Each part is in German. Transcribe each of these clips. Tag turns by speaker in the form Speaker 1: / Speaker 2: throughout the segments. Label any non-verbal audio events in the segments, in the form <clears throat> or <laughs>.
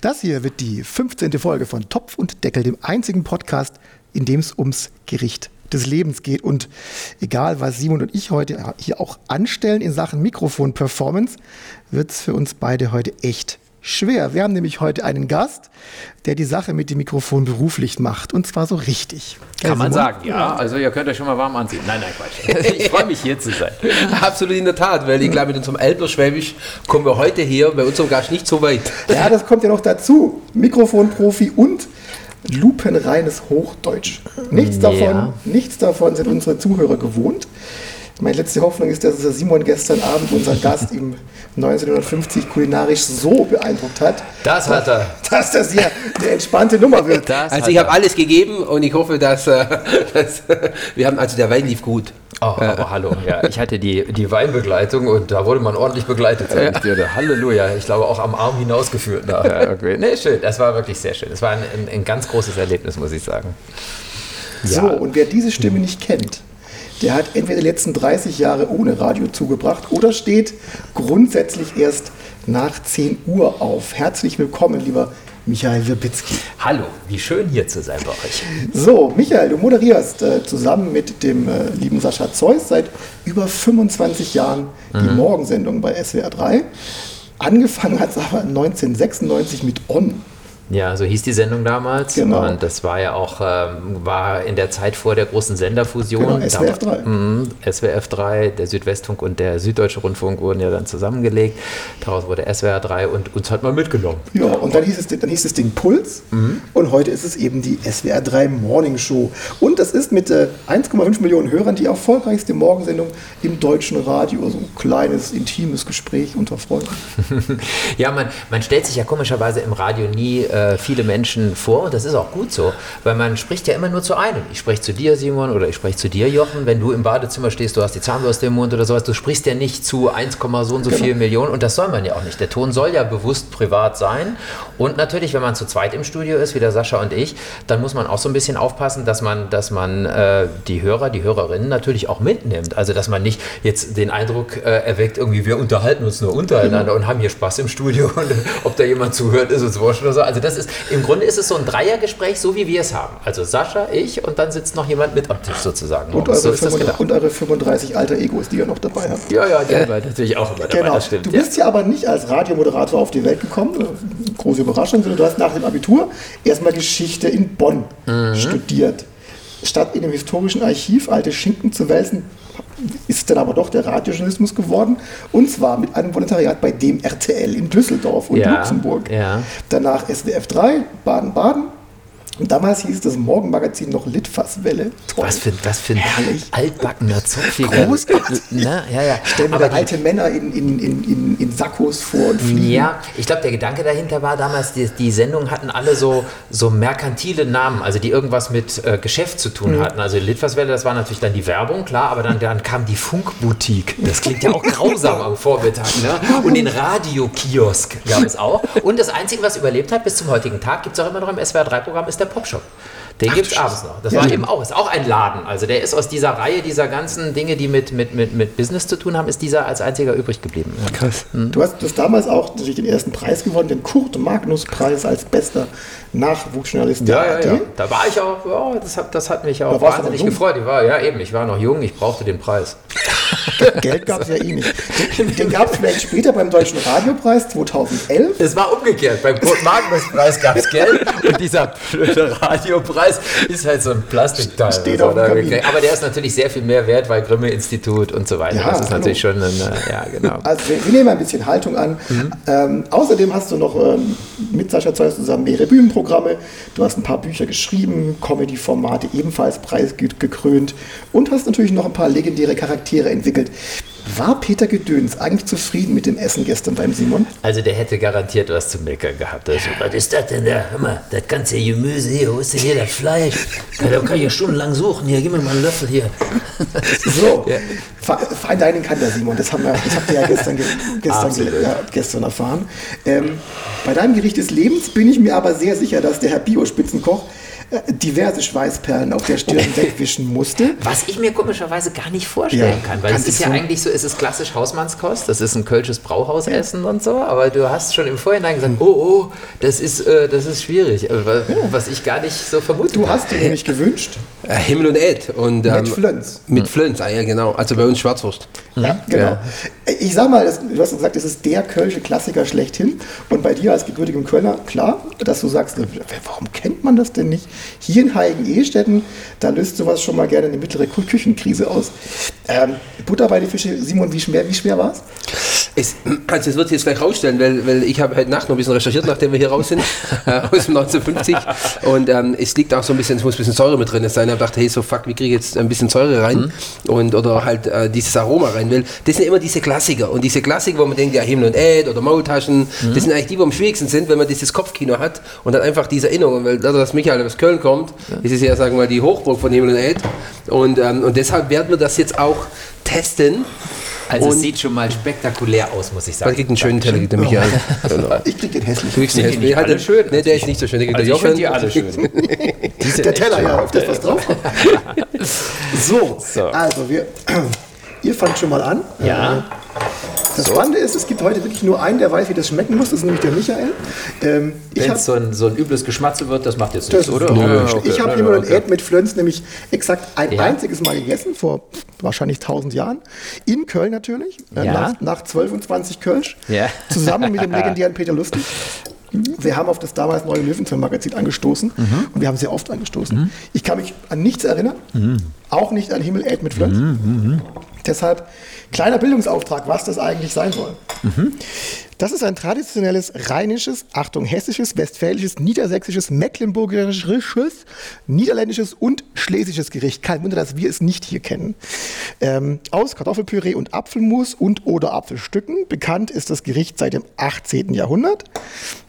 Speaker 1: Das hier wird die 15. Folge von Topf und Deckel, dem einzigen Podcast, in dem es ums Gericht des Lebens geht. Und egal, was Simon und ich heute hier auch anstellen in Sachen Mikrofon-Performance, wird es für uns beide heute echt schwer. Wir haben nämlich heute einen Gast, der die Sache mit dem Mikrofon beruflich macht. Und zwar so richtig.
Speaker 2: Kann man sagen, ja. Also ihr könnt euch schon mal warm anziehen. Nein, nein, Quatsch. <laughs> Ich freue mich hier zu sein.
Speaker 3: Absolut in der Tat, weil ich glaube, mit unserem Elberschwäbisch kommen wir heute hier bei unserem Gast nicht so weit.
Speaker 1: Ja, das kommt ja noch dazu. Mikrofonprofi und lupenreines Hochdeutsch. Nichts davon,
Speaker 2: Ja.
Speaker 1: nichts davon sind unsere Zuhörer gewohnt. Meine letzte Hoffnung ist, dass der Simon gestern Abend, unser Gast, ihm 1950 <laughs> kulinarisch so beeindruckt hat,
Speaker 3: Das hat er.
Speaker 1: dass das hier eine entspannte Nummer wird.
Speaker 2: Das
Speaker 3: Also ich habe alles gegeben und ich hoffe, dass, äh, <laughs> dass wir haben, also der Wein lief gut.
Speaker 2: Oh, aber hallo, ja, ich hatte die, die Weinbegleitung und da wurde man ordentlich begleitet, sag ich dir. Halleluja, ich glaube auch am Arm hinausgeführt nachher. Okay. Nee, schön, das war wirklich sehr schön. Es war ein, ein, ein ganz großes Erlebnis, muss ich sagen.
Speaker 1: So, und wer diese Stimme nicht kennt, der hat entweder die letzten 30 Jahre ohne Radio zugebracht oder steht grundsätzlich erst nach 10 Uhr auf. Herzlich willkommen, lieber Michael Wirbitzki.
Speaker 2: Hallo, wie schön hier zu sein bei euch.
Speaker 1: So, Michael, du moderierst äh, zusammen mit dem äh, lieben Sascha Zeus seit über 25 Jahren die Morgensendung bei SWR 3. Angefangen hat es aber 1996 mit On.
Speaker 2: Ja, so hieß die Sendung damals.
Speaker 1: Genau.
Speaker 2: Und das war ja auch ähm, war in der Zeit vor der großen Senderfusion.
Speaker 1: Genau, SWF 3.
Speaker 2: Mhm, SWF 3, der Südwestfunk und der Süddeutsche Rundfunk wurden ja dann zusammengelegt. Daraus wurde SWR 3 und uns hat man mitgenommen.
Speaker 1: Ja, und dann hieß, es, dann hieß das Ding Puls und heute ist es eben die SWR 3 Morning Show. Und das ist mit äh, 1,5 Millionen Hörern die erfolgreichste Morgensendung im deutschen Radio. So ein kleines, intimes Gespräch unter Freunden. <laughs>
Speaker 2: Ja, man, man stellt sich ja komischerweise im Radio nie äh, viele Menschen vor und das ist auch gut so, weil man spricht ja immer nur zu einem. Ich spreche zu dir, Simon, oder ich spreche zu dir, Jochen. Wenn du im Badezimmer stehst, du hast die Zahnbürste im Mund oder sowas, du sprichst ja nicht zu 1, so und so viel Millionen und das soll man ja auch nicht. Der Ton soll ja bewusst privat sein und natürlich, wenn man zu zweit im Studio ist, wie der Sascha und ich, dann muss man auch so ein bisschen aufpassen, dass man, dass man äh, die Hörer, die Hörerinnen natürlich auch mitnimmt. Also, dass man nicht jetzt den Eindruck äh, erweckt, irgendwie wir unterhalten uns nur untereinander und haben hier Spaß im Studio <laughs> und ob da jemand zuhört, ist uns wurscht oder so. Also, das ist, im Grunde ist es so ein Dreiergespräch, so wie wir es haben. Also, Sascha, ich und dann sitzt noch jemand mit am Tisch sozusagen.
Speaker 1: Und
Speaker 2: so
Speaker 1: eure,
Speaker 2: ist das
Speaker 1: 35,
Speaker 2: gedacht.
Speaker 1: und eure 35 alter Egos, die ihr noch dabei habt.
Speaker 2: Ja, ja, die wir natürlich auch immer dabei,
Speaker 1: Genau.
Speaker 2: das stimmt.
Speaker 1: du
Speaker 2: ja.
Speaker 1: bist ja aber nicht als Radiomoderator auf die Welt gekommen. äh, Große Überraschung, sondern du hast nach dem Abitur erstmal Geschichte in Bonn
Speaker 2: Mhm.
Speaker 1: studiert. Statt in dem historischen Archiv alte Schinken zu wälzen, ist dann aber doch der Radiojournalismus geworden. Und zwar mit einem Volontariat bei dem RTL in Düsseldorf und
Speaker 2: Ja,
Speaker 1: Luxemburg.
Speaker 2: ja.
Speaker 1: Danach SWF 3, Baden-Baden. Und damals hieß das Morgenmagazin noch Litfaßwelle. Toll.
Speaker 2: Was für, was für ein
Speaker 1: Herrlich.
Speaker 2: altbackener Zopfiger.
Speaker 1: Großartig.
Speaker 2: Ne? Ja, ja.
Speaker 1: Stellen wir alte Männer in, in, in, in, Sakkos vor und fliegen.
Speaker 2: Ja, ich glaube, der Gedanke dahinter war damals, die, die Sendungen hatten alle so, so merkantile Namen, also die irgendwas mit äh, Geschäft zu tun hatten. Also Litfaßwelle, das war natürlich dann die Werbung, klar, aber dann, dann kam die Funkboutique. Das klingt ja auch grausam am Vormittag. Ne? Und den Radiokiosk gab es auch. Und das Einzige, was überlebt hat bis zum heutigen Tag, gibt es auch immer noch im SWR3-Programm, ist der the pop shop. Den gibt es abends noch. Das war eben auch, ist auch ein Laden. Also der ist aus dieser Reihe dieser ganzen Dinge, die mit, mit, mit, mit Business zu tun haben, ist dieser als einziger übrig geblieben. Ja.
Speaker 1: Krass. Du hast das damals auch natürlich den ersten Preis gewonnen, den Kurt-Magnus-Preis als bester Nachwuchsjournalist
Speaker 2: Ja, ja, ja. Da war ich auch, ja, das hat, das hat mich auch
Speaker 1: warst du
Speaker 2: wahnsinnig gefreut. Ich war, ja, eben, ich war noch jung, ich brauchte den Preis.
Speaker 1: Geld gab es ja eh nicht. Den, den gab es vielleicht später beim Deutschen Radiopreis 2011.
Speaker 2: Es war umgekehrt. Beim Kurt-Magnus-Preis gab es Geld und dieser blöde Radiopreis ist halt so ein Plastikteil.
Speaker 1: Steht auf dem
Speaker 2: aber der ist natürlich sehr viel mehr wert, weil Grimme-Institut und so weiter.
Speaker 1: Ja,
Speaker 2: das ist
Speaker 1: hallo.
Speaker 2: natürlich schon ein, äh, ja, genau.
Speaker 1: Also wir, wir nehmen ein bisschen Haltung an.
Speaker 2: Mhm.
Speaker 1: Ähm, außerdem hast du noch ähm, mit Sascha Zeus zusammen mehrere Bühnenprogramme. Du hast ein paar Bücher geschrieben, Comedy-Formate ebenfalls preisgekrönt und hast natürlich noch ein paar legendäre Charaktere entwickelt. War Peter Gedöns eigentlich zufrieden mit dem Essen gestern beim Simon?
Speaker 2: Also der hätte garantiert was zu meckern gehabt. Also, was ist das denn da? Hör mal, das ganze Gemüse hier, wo ist denn hier das Fleisch? Ja, da kann ich ja stundenlang suchen. Hier, gib mir mal einen Löffel hier. <laughs>
Speaker 1: So, Fe- Fine Dining kann der Simon, das, haben wir, das habt ihr ja gestern, ge <laughs> gestern, ja, gestern erfahren. Ähm, bei deinem Gericht des Lebens bin ich mir aber sehr sicher, dass der Herr Bio-Spitzenkoch diverse Schweißperlen auf der Stirn wegwischen musste.
Speaker 2: Was ich mir komischerweise gar nicht vorstellen
Speaker 1: Ja,
Speaker 2: kann, weil es ist ja
Speaker 1: so-
Speaker 2: eigentlich so, es ist klassisch Hausmannskost, das ist ein kölsches Brauhausessen und so, aber du hast schon im Vorhinein gesagt, oh, oh, das ist, äh, das ist schwierig, äh, wa- was ich gar nicht so vermutet
Speaker 1: Du hast dir nämlich gewünscht,
Speaker 3: Himmel und Ed. Und, ähm,
Speaker 1: mit Flöns.
Speaker 3: Mit Flöns, ah, ja, genau. Also bei uns Schwarzwurst.
Speaker 1: Ja, genau. Ich sag mal, du hast gesagt, das ist der Kölsche Klassiker schlechthin. Und bei dir als gebürtigem Kölner, klar, dass du sagst, na, warum kennt man das denn nicht? Hier in Heigen-Ehestetten, da löst sowas schon mal gerne eine mittlere Kü- Küchenkrise aus. Ähm, Butter bei die Fische, Simon, wie schwer, wie schwer war es?
Speaker 3: Es, also das wird sich jetzt gleich rausstellen, weil, weil ich habe heute Nacht noch ein bisschen recherchiert, nachdem wir hier raus sind, <laughs> äh, aus dem 1950. Und ähm, es liegt auch so ein bisschen, es muss ein bisschen Säure mit drin sein. Ich habe gedacht, hey, so fuck, wie kriege ich jetzt ein bisschen Säure rein? Und, oder halt äh, dieses Aroma rein. Weil das sind immer diese Klassiker. Und diese Klassiker, wo man denkt, ja, Himmel und Ed oder Maultaschen, das sind eigentlich die, wo am schwierigsten sind, wenn man dieses Kopfkino hat und dann einfach diese Erinnerung. Weil dadurch, dass Michael aus Köln kommt, ist es ja, sagen wir mal, die Hochburg von Himmel und Ed. Und, ähm, und deshalb werden wir das jetzt auch testen.
Speaker 2: Also es
Speaker 3: Und-
Speaker 2: sieht schon mal spektakulär aus, muss ich sagen.
Speaker 3: kriegt einen schönen Teller, kriegt der Michael. <laughs> Genau.
Speaker 1: Ich krieg den
Speaker 3: Du
Speaker 1: hässlichen.
Speaker 3: kriegst
Speaker 2: Sind die
Speaker 3: den
Speaker 2: nicht
Speaker 3: Häschen.
Speaker 2: alle schön?
Speaker 3: Nee, der ist nicht so schön. Der kriegt
Speaker 2: Also
Speaker 3: der
Speaker 2: ich finde die alle schön. <laughs>
Speaker 1: Der Teller, ja, auf das was drauf <laughs> so, also wir, <clears throat> ihr fangt schon mal an.
Speaker 2: Ja.
Speaker 1: Das Spannende ist, es gibt heute wirklich nur einen, der weiß, wie das schmecken muss. Das ist nämlich der Michael. Ähm,
Speaker 2: Wenn es so ein, so ein übles Geschmatze wird, das macht jetzt nichts, oder? Ja, okay.
Speaker 1: Ich habe
Speaker 2: Ja,
Speaker 1: Himmel und
Speaker 2: okay.
Speaker 1: Erd mit Flöns nämlich exakt ein
Speaker 2: Ja.
Speaker 1: einziges Mal gegessen, vor wahrscheinlich 1000 Jahren. In Köln natürlich, äh, nach, nach 12 und 20 Kölsch. Zusammen mit dem <laughs> legendären Peter Lustig. Wir haben auf das damals neue Löwenzahn-Magazin angestoßen
Speaker 2: Mhm.
Speaker 1: und wir haben sehr oft angestoßen. Ich kann mich an nichts erinnern,
Speaker 2: Mhm.
Speaker 1: Auch nicht an Himmel Erd mit Flöns. Deshalb kleiner Bildungsauftrag, was das eigentlich sein soll. Das ist ein traditionelles rheinisches, Achtung, hessisches, westfälisches, niedersächsisches, mecklenburgisches, niederländisches und schlesisches Gericht. Kein Wunder, dass wir es nicht hier kennen. Ähm, aus Kartoffelpüree und Apfelmus und oder Apfelstücken. Bekannt ist das Gericht seit dem 18. Jahrhundert.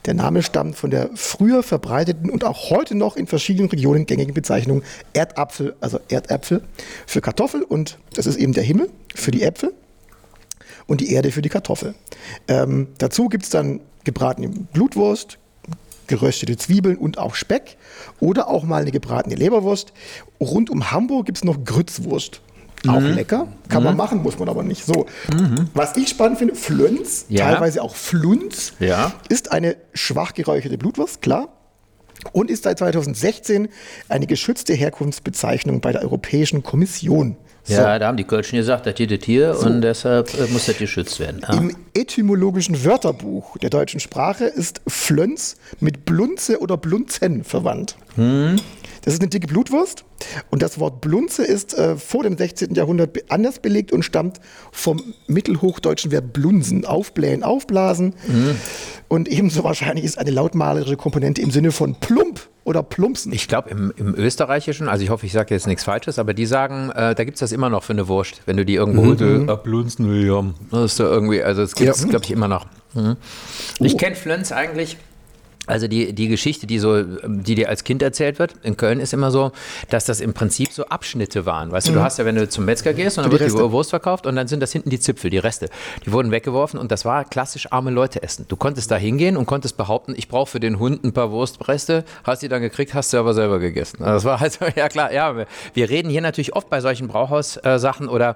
Speaker 1: Der Name stammt von der früher verbreiteten und auch heute noch in verschiedenen Regionen gängigen Bezeichnung Erdapfel, also Erdäpfel für Kartoffel und das ist eben der Himmel für die Äpfel und die Erde für die Kartoffel. Ähm, dazu gibt es dann gebratene Blutwurst, geröstete Zwiebeln und auch Speck oder auch mal eine gebratene Leberwurst. Rund um Hamburg gibt es noch Grützwurst. Auch
Speaker 2: Mhm.
Speaker 1: lecker, kann man machen, muss man aber nicht. So, was ich spannend finde, Flönz,
Speaker 2: Ja.
Speaker 1: teilweise auch Flunz,
Speaker 2: Ja.
Speaker 1: ist eine schwach geräucherte Blutwurst, klar. Und ist seit 2016 eine geschützte Herkunftsbezeichnung bei der Europäischen Kommission. So.
Speaker 2: Ja, da haben die Kölschen gesagt, das geht das hier und deshalb äh, muss das geschützt werden. Ja.
Speaker 1: Im etymologischen Wörterbuch der deutschen Sprache ist Flöns mit Blunze oder Blunzen verwandt. Das ist eine dicke Blutwurst und das Wort Blunze ist äh, vor dem 16. Jahrhundert anders belegt und stammt vom mittelhochdeutschen Wert blunsen, aufblähen, aufblasen. Und ebenso wahrscheinlich ist eine lautmalerische Komponente im Sinne von plump oder plumpsen.
Speaker 2: Ich glaube, im, im Österreichischen, also ich hoffe, ich sage jetzt nichts Falsches, aber die sagen, äh, da gibt es das immer noch für eine Wurst, wenn du die irgendwo mhm. ablunzen will. Ja. Das ist so irgendwie, also es gibt es, glaube ich, immer noch. Mhm. Ich kenne Flöns eigentlich. Also die, die Geschichte, die so, die dir als Kind erzählt wird, in Köln ist immer so, dass das im Prinzip so Abschnitte waren. Weißt du, du hast ja, wenn du zum Metzger gehst und dann
Speaker 1: Die
Speaker 2: wird die
Speaker 1: Reste.
Speaker 2: Wurst verkauft und dann sind das hinten die Zipfel, die Reste. Die wurden weggeworfen und das war klassisch arme Leute essen. Du konntest da hingehen und konntest behaupten, ich brauche für den Hund ein paar Wurstreste, hast die dann gekriegt, hast du aber selber gegessen. Also das war halt, <laughs> so, ja klar, ja, wir- wir reden hier natürlich oft bei solchen Brauhaus-Sachen oder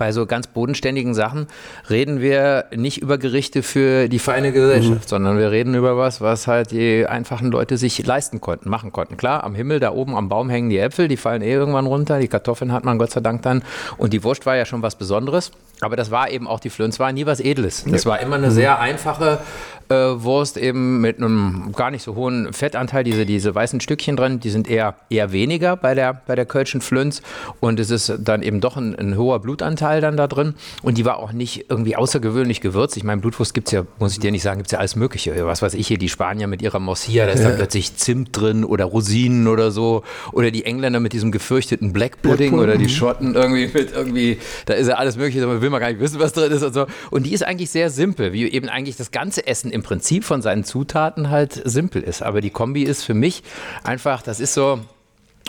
Speaker 2: bei so ganz bodenständigen Sachen reden wir nicht über Gerichte für die feine Gesellschaft, sondern wir reden über was, was halt die einfachen Leute sich leisten konnten, machen konnten. Klar, am Himmel, da oben am Baum hängen die Äpfel, die fallen eh irgendwann runter, die Kartoffeln hat man Gott sei Dank dann. Und die Wurst war ja schon was Besonderes, aber das war eben auch die Flöns, war nie was Edles. Das war immer eine sehr einfache äh, Wurst eben mit einem gar nicht so hohen Fettanteil, diese, diese weißen Stückchen drin, die sind eher, eher weniger bei der, bei der Kölschen Flöns und es ist dann eben doch ein, ein hoher Blutanteil Teil dann da drin und die war auch nicht irgendwie außergewöhnlich gewürzt. Ich meine, Blutwurst gibt es ja, muss ich dir nicht sagen, gibt es ja alles Mögliche. Was weiß ich hier, die Spanier mit ihrer Morcilla, da ist dann plötzlich Zimt drin oder Rosinen oder so. Oder die Engländer mit diesem gefürchteten Black Pudding oder die Schotten irgendwie mit irgendwie, da ist ja alles Mögliche, da will man gar nicht wissen, was drin ist und so. Und die ist eigentlich sehr simpel, wie eben eigentlich das ganze Essen im Prinzip von seinen Zutaten halt simpel ist. Aber die Kombi ist für mich einfach, das ist so,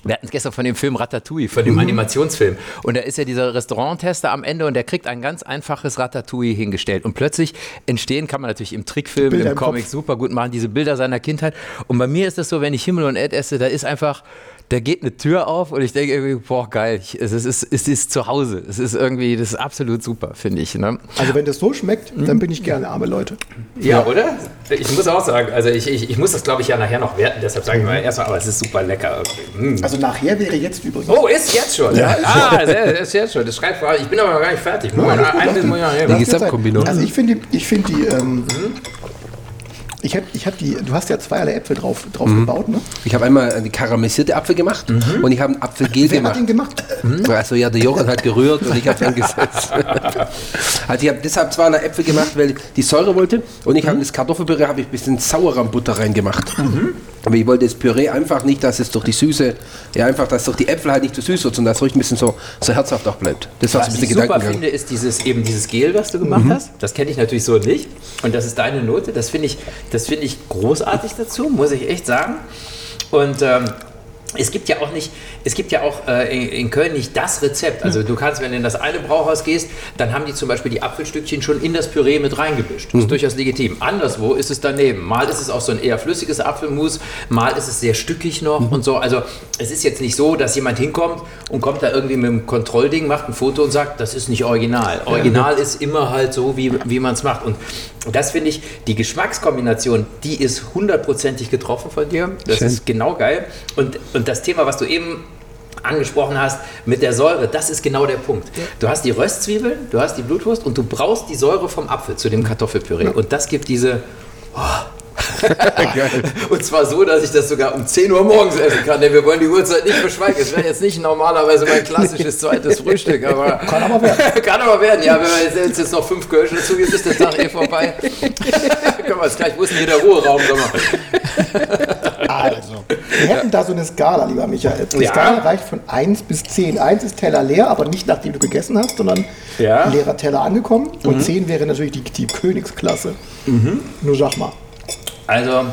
Speaker 2: wir hatten es gestern von dem Film Ratatouille, von dem Animationsfilm. Und da ist ja dieser Restauranttester am Ende und der kriegt ein ganz einfaches Ratatouille hingestellt. Und plötzlich entstehen, kann man natürlich im Trickfilm, im
Speaker 1: im
Speaker 2: Comic
Speaker 1: Kopf.
Speaker 2: super gut machen, diese Bilder seiner Kindheit. Und bei mir ist es so, wenn ich Himmel und Erd esse, da ist einfach, da geht eine Tür auf und ich denke irgendwie, boah, geil, ich, es, ist, es, ist, es ist zu Hause. Es ist irgendwie, das ist absolut super, finde ich. Ne?
Speaker 1: Also wenn das so schmeckt, dann bin ich gerne arme Leute.
Speaker 2: Ja, oder? Ich muss auch sagen, also ich, ich, ich muss das, glaube ich, ja nachher noch werten, deshalb sage ich mal erstmal, aber es ist super lecker. Mm.
Speaker 1: Also nachher wäre jetzt übrigens.
Speaker 2: Oh, ist jetzt schon? Ja, ah, sehr, ist jetzt schon. Das schreibt vor- Ich bin aber noch gar nicht fertig. Ich noch
Speaker 1: lass
Speaker 2: nehmen.
Speaker 1: die Zeit.
Speaker 3: Gesamtkombination.
Speaker 1: Also ich finde, die- ich finde die, ähm, ich habe ich hab die, du hast ja zweierlei Äpfel drauf, drauf gebaut, ne?
Speaker 3: Ich habe einmal eine karamellisierte Apfel gemacht und ich habe einen Apfelgel
Speaker 1: Wer
Speaker 3: gemacht.
Speaker 1: hat den gemacht?
Speaker 3: Also ja, der Jochen hat gerührt und ich habe dann gesetzt. <laughs> also ich habe deshalb zwei Äpfel gemacht, weil ich die Säure wollte und ich habe in das Kartoffelpüree habe ich ein bisschen Sauerrahmbutter reingemacht. Aber ich wollte das Püree einfach nicht, dass es durch die Süße, ja einfach, dass durch die Äpfel halt nicht zu süß wird, sondern dass es ruhig ein bisschen so, so herzhaft auch bleibt. Das war so ein
Speaker 2: Was
Speaker 3: bisschen
Speaker 2: ich super finde, ist dieses, eben dieses Gel, was du gemacht hast. Das kenne ich natürlich so nicht. Und das ist deine Note. Das finde ich, das finde ich großartig dazu, muss ich echt sagen. Und ähm, es gibt ja auch nicht, es gibt ja auch äh, in, in Köln nicht das Rezept. Also du kannst, wenn du in das eine Brauhaus gehst, dann haben die zum Beispiel die Apfelstückchen schon in das Püree mit reingemischt. Das ist durchaus legitim. Anderswo ist es daneben. Mal ist es auch so ein eher flüssiges Apfelmus, mal ist es sehr stückig noch und so. Also es ist jetzt nicht so, dass jemand hinkommt und kommt da irgendwie mit einem Kontrollding, macht ein Foto und sagt, das ist nicht original. Original ist immer halt so, wie, wie man es macht. Und das finde ich, die Geschmackskombination, die ist hundertprozentig getroffen von dir. Das
Speaker 3: Schön.
Speaker 2: ist genau geil. Und, und das Thema, was du eben angesprochen hast mit der Säure, das ist genau der Punkt. Du hast die Röstzwiebeln, du hast die Blutwurst und du brauchst die Säure vom Apfel zu dem Kartoffelpüree. Und das gibt diese... <laughs> Und zwar so, dass ich das sogar um 10 Uhr morgens essen kann, denn wir wollen die Uhrzeit nicht verschweigen. Es wäre jetzt nicht normalerweise mein klassisches zweites <laughs> Frühstück, aber.
Speaker 1: Kann aber werden. <laughs>
Speaker 2: Kann aber werden, ja. Wenn wir jetzt, jetzt noch fünf Kölsch dazu gibt, ist der Tag eh vorbei. Können wir jetzt gleich, wo ist denn hier der Ruheraum?
Speaker 1: Also, wir hätten da so eine Skala, lieber Michael. Die
Speaker 2: Ja.
Speaker 1: Skala reicht von 1 bis 10. 1 ist Teller leer, aber nicht nachdem du gegessen hast, sondern
Speaker 2: Ja.
Speaker 1: leerer Teller angekommen. Und 10 wäre natürlich die, die Königsklasse. Nur sag mal.
Speaker 2: Also,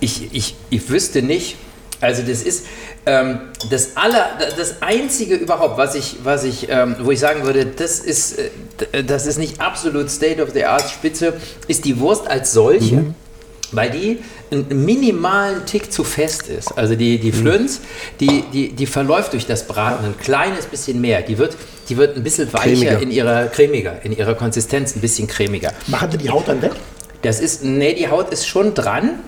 Speaker 2: ich, ich, ich wüsste nicht, also das ist ähm, das aller, das einzige überhaupt, was ich, was ich, ähm, wo ich sagen würde, das ist, äh, das ist nicht absolut State of the Art Spitze, ist die Wurst als solche. Weil die einen minimalen Tick zu fest ist. Also die, die Flöns, die, die, die verläuft durch das Braten ein kleines bisschen mehr. Die wird, die wird ein bisschen weicher
Speaker 3: Cremiger.
Speaker 2: in ihrer, cremiger, in ihrer Konsistenz, ein bisschen cremiger.
Speaker 1: Machen Sie die Haut dann weg?
Speaker 2: Das ist, nee, die Haut ist schon dran,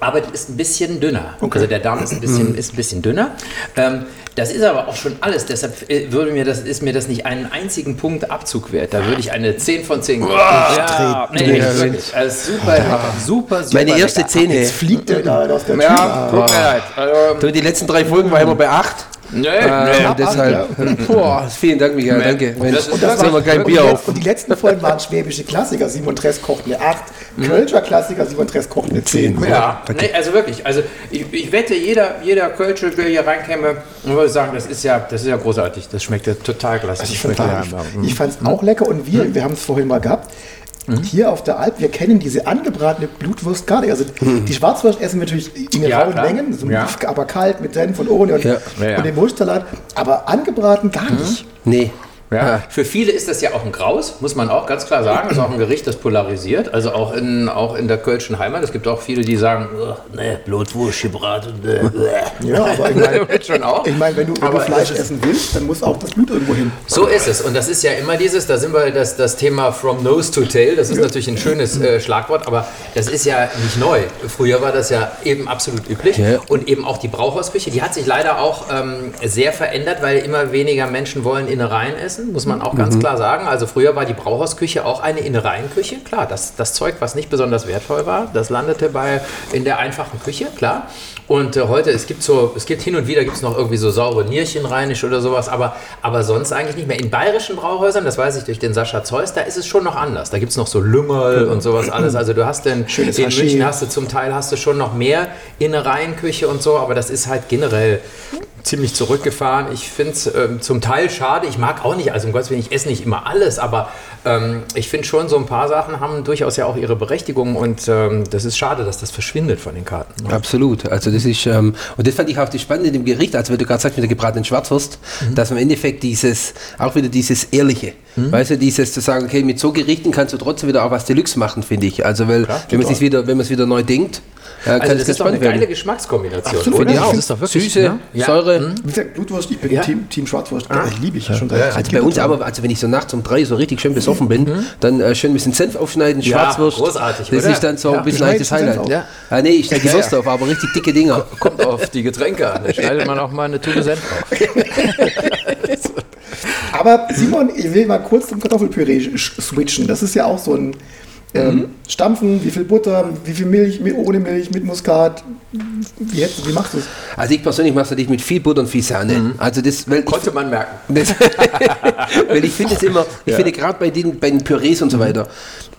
Speaker 2: aber die ist ein bisschen dünner. Also der Darm ist ein bisschen, ist ein bisschen dünner. Ähm, das ist aber auch schon alles. Deshalb äh, würde mir das, ist mir das nicht einen einzigen Punkt Abzug wert. Da würde ich eine 10 von 10 geben. Ja, nee, nee,
Speaker 3: dreh-
Speaker 2: wirklich. Also super, super, super.
Speaker 3: Meine erste
Speaker 2: lecker.
Speaker 3: Zähne.
Speaker 1: Jetzt fliegt der da aus der
Speaker 2: Ja,
Speaker 1: Tür.
Speaker 2: tut mir leid. Also,
Speaker 3: Du, die letzten drei Folgen waren immer bei 8.
Speaker 2: nee,
Speaker 3: Äh,
Speaker 2: nee.
Speaker 3: und deshalb, boah, vielen Dank, Michael, danke. Mensch,
Speaker 2: Das ist-
Speaker 3: das
Speaker 2: das war-
Speaker 3: kein Bier auf.
Speaker 1: Und die letzten Folgen waren schwäbische Klassiker. Simon Tress kocht eine 8. Kölscher Klassiker, Simon Tress kocht eine 10.
Speaker 2: Ja, nee, also wirklich. Also ich, ich wette, jeder, jeder Kölsche, der hier reinkäme, würde sagen, das ist ja, das ist ja großartig. Das schmeckt ja total klasse.
Speaker 1: Also ich fand
Speaker 2: schmeckt ja-
Speaker 1: ich fand es auch lecker und wir, wir haben es vorhin mal gehabt. Hier auf der Alp, wir kennen diese angebratene Blutwurst gar nicht. Also die Schwarzwurst essen wir natürlich in
Speaker 2: Ja,
Speaker 1: rauen
Speaker 2: klar.
Speaker 1: Mengen, so
Speaker 2: Ja.
Speaker 1: aber kalt mit Senf und Ohne und,
Speaker 3: Ja.
Speaker 1: Und dem Wurstsalat. Aber angebraten gar nicht.
Speaker 3: Nee.
Speaker 2: Ja. Für viele ist das ja auch ein Graus, muss man auch ganz klar sagen. Das ist auch ein Gericht, das polarisiert. Also auch in, auch in der Kölschen Heimat. Es gibt auch viele, die sagen, "Ugh, nee, Blutwurst gebraten. äh, <laughs> äh."
Speaker 1: Ja, aber ich meine, <laughs>
Speaker 2: Wird schon auch.
Speaker 1: ich mein, wenn du, wenn
Speaker 2: Aber
Speaker 1: Fleisch essen willst, dann muss auch das Blut irgendwo hin.
Speaker 2: So ist es. Und das ist ja immer dieses, da sind wir das, das Thema from nose to tail. Das ist natürlich ein schönes äh, Schlagwort, aber das ist ja nicht neu. Früher war das ja eben absolut üblich.
Speaker 3: Ja.
Speaker 2: Und eben auch die Brauchhausküche, die hat sich leider auch ähm, sehr verändert, weil immer weniger Menschen wollen Innereien essen. Essen, muss man auch ganz klar sagen. Also früher war die Brauhausküche auch eine Innereienküche. Klar, das, das Zeug, was nicht besonders wertvoll war, das landete bei, in der einfachen Küche, klar. Und äh, heute, es gibt so, es gibt hin und wieder gibt es noch irgendwie so saure Nierchen rheinisch oder sowas, aber, aber sonst eigentlich nicht mehr. In bayerischen Brauhäusern, das weiß ich durch den Sascha Zeus, da ist es schon noch anders. Da gibt es noch so Lümmel und sowas alles. Also du hast denn,
Speaker 1: Schönes
Speaker 2: in. München hast du zum Teil hast du schon noch mehr Innereienküche und so, aber das ist halt generell ziemlich zurückgefahren. Ich finde es ähm, zum Teil schade. Ich mag auch nicht, also um Gottes Willen, ich esse nicht immer alles, aber ähm, ich finde schon, so ein paar Sachen haben durchaus ja auch ihre Berechtigung und ähm, das ist schade, dass das verschwindet von den Karten. ne?
Speaker 3: Absolut. Also das ist, ähm, und das fand ich auch das Spannende in dem Gericht, also wenn du gerade sagst mit der gebratenen Schwarzwurst, dass im Endeffekt dieses, auch wieder dieses Ehrliche, weißt du, dieses zu sagen, okay, mit so Gerichten kannst du trotzdem wieder auch was Deluxe machen, finde ich. Also weil, wenn man es wieder, wenn man es wieder neu denkt, äh, kann
Speaker 2: Also
Speaker 3: es
Speaker 2: das ist doch eine
Speaker 3: spannend
Speaker 2: geile
Speaker 3: werden.
Speaker 2: Geschmackskombination.
Speaker 1: Absolut,
Speaker 2: oder?
Speaker 1: finde ich auch.
Speaker 2: Das ist doch wirklich
Speaker 3: Süße,
Speaker 2: ne? Ja.
Speaker 3: Säure.
Speaker 1: Wie gesagt, Blutwurst, ich bin
Speaker 2: Ja.
Speaker 1: Team, Team Schwarzwurst. Ich liebe ich schon seit
Speaker 3: Also bei uns aber, also wenn ich so nachts um drei so richtig schön besoffen bin, dann äh, schön ein bisschen Senf aufschneiden,
Speaker 2: Ja,
Speaker 3: Schwarzwurst.
Speaker 2: großartig,
Speaker 3: Das
Speaker 2: oder?
Speaker 3: ist dann so
Speaker 1: Ja,
Speaker 3: ein bisschen
Speaker 1: schneidest
Speaker 3: Highlight.
Speaker 2: Ja.
Speaker 3: Ah, nee, ich schneide die
Speaker 2: Ja,
Speaker 3: Wurst
Speaker 2: ja.
Speaker 3: auf, aber richtig dicke Dinger.
Speaker 2: Kommt auf die Getränke an. Da schneidet man auch mal eine Tube Senf auf. <laughs> <laughs>
Speaker 1: Aber Simon, ich will mal kurz zum Kartoffelpüree switchen. Das ist ja auch so ein ähm, Stampfen, wie viel Butter, wie viel Milch, mit, ohne Milch, mit Muskat. Wie, hättest, wie machst du es?
Speaker 3: Also ich persönlich mache es natürlich mit viel Butter und viel Sahne. Also das, weil ich,
Speaker 2: Konnte man merken.
Speaker 3: das, <laughs> weil ich finde es immer, ich finde gerade bei den, bei den Pürees und so weiter,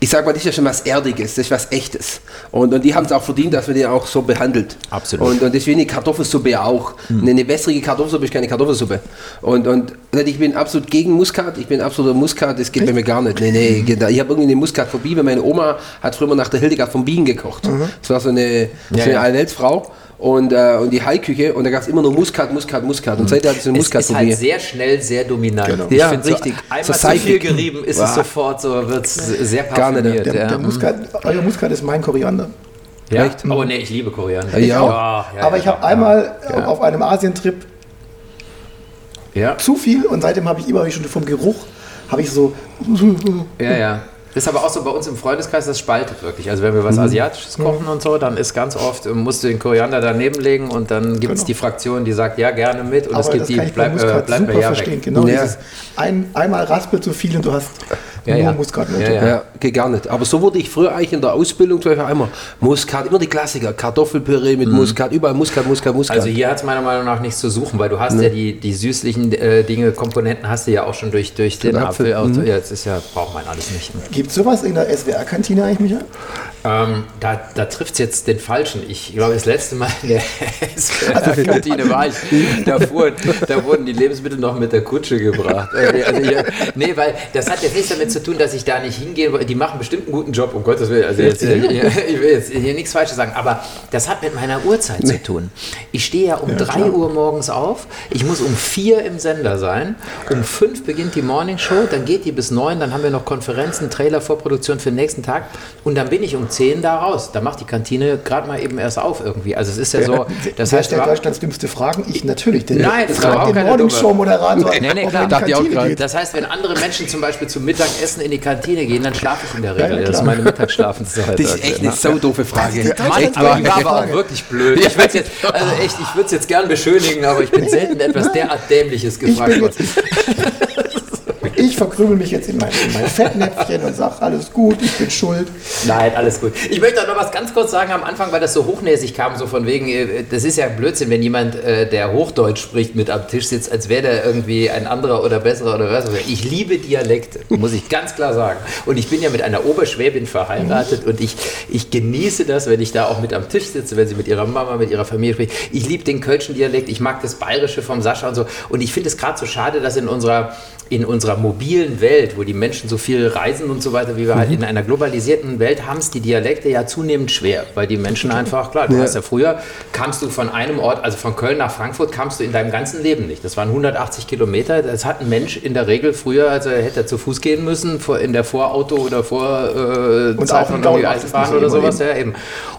Speaker 3: ich sag mal, das ist ja schon was Erdiges, das ist was Echtes. Und, und die haben es auch verdient, dass man die auch so behandelt.
Speaker 2: Absolut.
Speaker 3: Und, und deswegen die Kartoffelsuppe ja auch. Eine wässrige Kartoffelsuppe ist keine Kartoffelsuppe. Und, und ich bin absolut gegen Muskat, ich bin absoluter Muskat, das geht bei mir gar nicht. Nee, nee, ich habe irgendwie eine Muskatphobie, weil meine Oma hat früher nach der Hildegard von Bienen gekocht. Das war so eine, so
Speaker 2: Ja,
Speaker 3: eine
Speaker 2: ja.
Speaker 3: Allweltsfrau. Und, äh, und die Heilküche und da gab es immer nur Muskat, Muskat, Muskat. Und seitdem hatte ich so eine
Speaker 2: Es ist halt sehr schnell, sehr dominant.
Speaker 1: Genau.
Speaker 2: Ich
Speaker 3: Ja, richtig.
Speaker 2: So, einmal
Speaker 3: So
Speaker 2: zu viel gerieben ist es
Speaker 3: Wow.
Speaker 2: sofort so, wird es sehr
Speaker 3: Gar
Speaker 2: parfümiert.
Speaker 1: Der,
Speaker 2: ja.
Speaker 1: der Muskat, euer Muskat ist mein Koriander.
Speaker 2: ja.
Speaker 3: Echt?
Speaker 2: Oh nee, ich liebe Koriander.
Speaker 3: Ich auch.
Speaker 2: Ja, ja,
Speaker 1: Aber
Speaker 2: ja,
Speaker 1: ich habe
Speaker 2: ja.
Speaker 1: einmal
Speaker 2: Ja.
Speaker 1: auf einem Asientrip
Speaker 2: Ja,
Speaker 1: zu viel und seitdem habe ich immer schon vom Geruch, habe ich so,
Speaker 2: ja, ja. Das ist aber auch so bei uns im Freundeskreis, das spaltet wirklich. Also wenn wir was Asiatisches kochen und so, dann ist ganz oft, äh, musst du den Koriander daneben legen und dann gibt es
Speaker 1: Genau.
Speaker 2: die Fraktion, die sagt, ja, gerne mit und es
Speaker 1: aber
Speaker 2: gibt
Speaker 1: das
Speaker 2: die, bleib, äh,
Speaker 1: Muskat
Speaker 2: bleib mir
Speaker 1: super
Speaker 2: ja
Speaker 1: verstehen.
Speaker 2: weg.
Speaker 1: Genau,
Speaker 3: Ja.
Speaker 1: dieses ein, einmal raspelt zu viel und du hast
Speaker 2: Ja,
Speaker 1: nur
Speaker 2: ja.
Speaker 1: Muskatnote.
Speaker 2: Ja, ja.
Speaker 3: Ja, geht gar nicht. Aber so wurde ich früher eigentlich in der Ausbildung zum Beispiel immer Muskat, immer die Klassiker, Kartoffelpüree mit Muskat, überall Muskat, Muskat, Muskat.
Speaker 2: Also hier hat es meiner Meinung nach nichts zu suchen, weil du hast ja die, die süßlichen äh, Dinge, Komponenten hast du ja auch schon durch, durch den
Speaker 3: Apfel,
Speaker 2: Apfel. Auch, ja, das ist ja, braucht man alles nicht.
Speaker 1: Gibt es sowas in der SWR-Kantine eigentlich, Michael?
Speaker 2: Ähm, da da trifft es jetzt den Falschen. Ich glaube, das letzte Mal in der <laughs> SWR-Kantine war ich. Da, fuhren, da wurden die Lebensmittel noch mit der Kutsche gebracht. Also ich, nee, weil das hat jetzt nichts damit zu tun, dass ich da nicht hingehe. Die machen bestimmt einen guten Job, um Gottes Willen. Also jetzt, ich will jetzt hier nichts Falsches sagen. Aber das hat mit meiner Uhrzeit zu tun. Ich stehe ja um 3 Uhr morgens auf. Ich muss um 4 im Sender sein. Um 5 beginnt die Morning Show. Dann geht die bis 9. Dann haben wir noch Konferenzen, Trailer, Vorproduktion für den nächsten Tag. Und dann bin ich um 10 da raus. Da macht die Kantine gerade mal eben erst auf irgendwie. Also es ist ja so, das heißt,
Speaker 1: stellt Deutschlands dümmste Fragen? Ich natürlich. Denn
Speaker 2: Nein, das war auch keine
Speaker 1: Morning
Speaker 2: dumme.
Speaker 1: Show Moderator.
Speaker 2: Nee, nee, klar. auch. Das heißt, wenn andere Menschen zum Beispiel zum Mittagessen in die Kantine gehen, dann schlafe ich in der Regel.
Speaker 1: Ja,
Speaker 2: das ist meine Mittagsschlafenszeit.
Speaker 3: das ist echt eine so doofe Frage.
Speaker 1: Das
Speaker 2: Mann,
Speaker 1: ist
Speaker 2: aber
Speaker 1: eine
Speaker 2: die war aber auch wirklich blöd. Ich würde jetzt, also echt, ich würde es jetzt gern beschönigen, aber ich bin selten etwas derart Dämliches
Speaker 1: Ich,
Speaker 2: gefragt worden.
Speaker 1: Ich verkrümel mich jetzt in mein, in mein Fettnäpfchen und sage, alles gut, ich bin schuld.
Speaker 2: Nein, alles gut. Ich möchte auch noch was ganz kurz sagen am Anfang, weil das so hochnäsig kam, so von wegen, äh, das ist ja Blödsinn, wenn jemand, äh, der Hochdeutsch spricht, mit am Tisch sitzt, als wäre der irgendwie ein anderer oder besserer oder was. Ich liebe Dialekte, muss ich ganz klar sagen. Und ich bin ja mit einer Oberschwäbin verheiratet und ich, ich genieße das, wenn ich da auch mit am Tisch sitze, wenn sie mit ihrer Mama, mit ihrer Familie spricht. Ich liebe den kölschen Dialekt, ich mag das Bayerische vom Sascha und so. Und ich finde es gerade so schade, dass in unserer in unserer mobilen Welt, wo die Menschen so viel reisen und so weiter, wie wir halt in einer globalisierten Welt haben es die Dialekte ja zunehmend schwer, weil die Menschen einfach, klar, du hast ja früher, kamst du von einem Ort, also von Köln nach Frankfurt, kamst du in deinem ganzen Leben nicht. Das waren 180 Kilometer, das hat ein Mensch in der Regel früher, also hätte er zu Fuß gehen müssen, in der Vorauto oder vor äh,
Speaker 1: Und
Speaker 2: Zeit
Speaker 1: auch
Speaker 2: von irgendwie Eisenbahn oder sowas,
Speaker 1: eben.
Speaker 2: ja eben.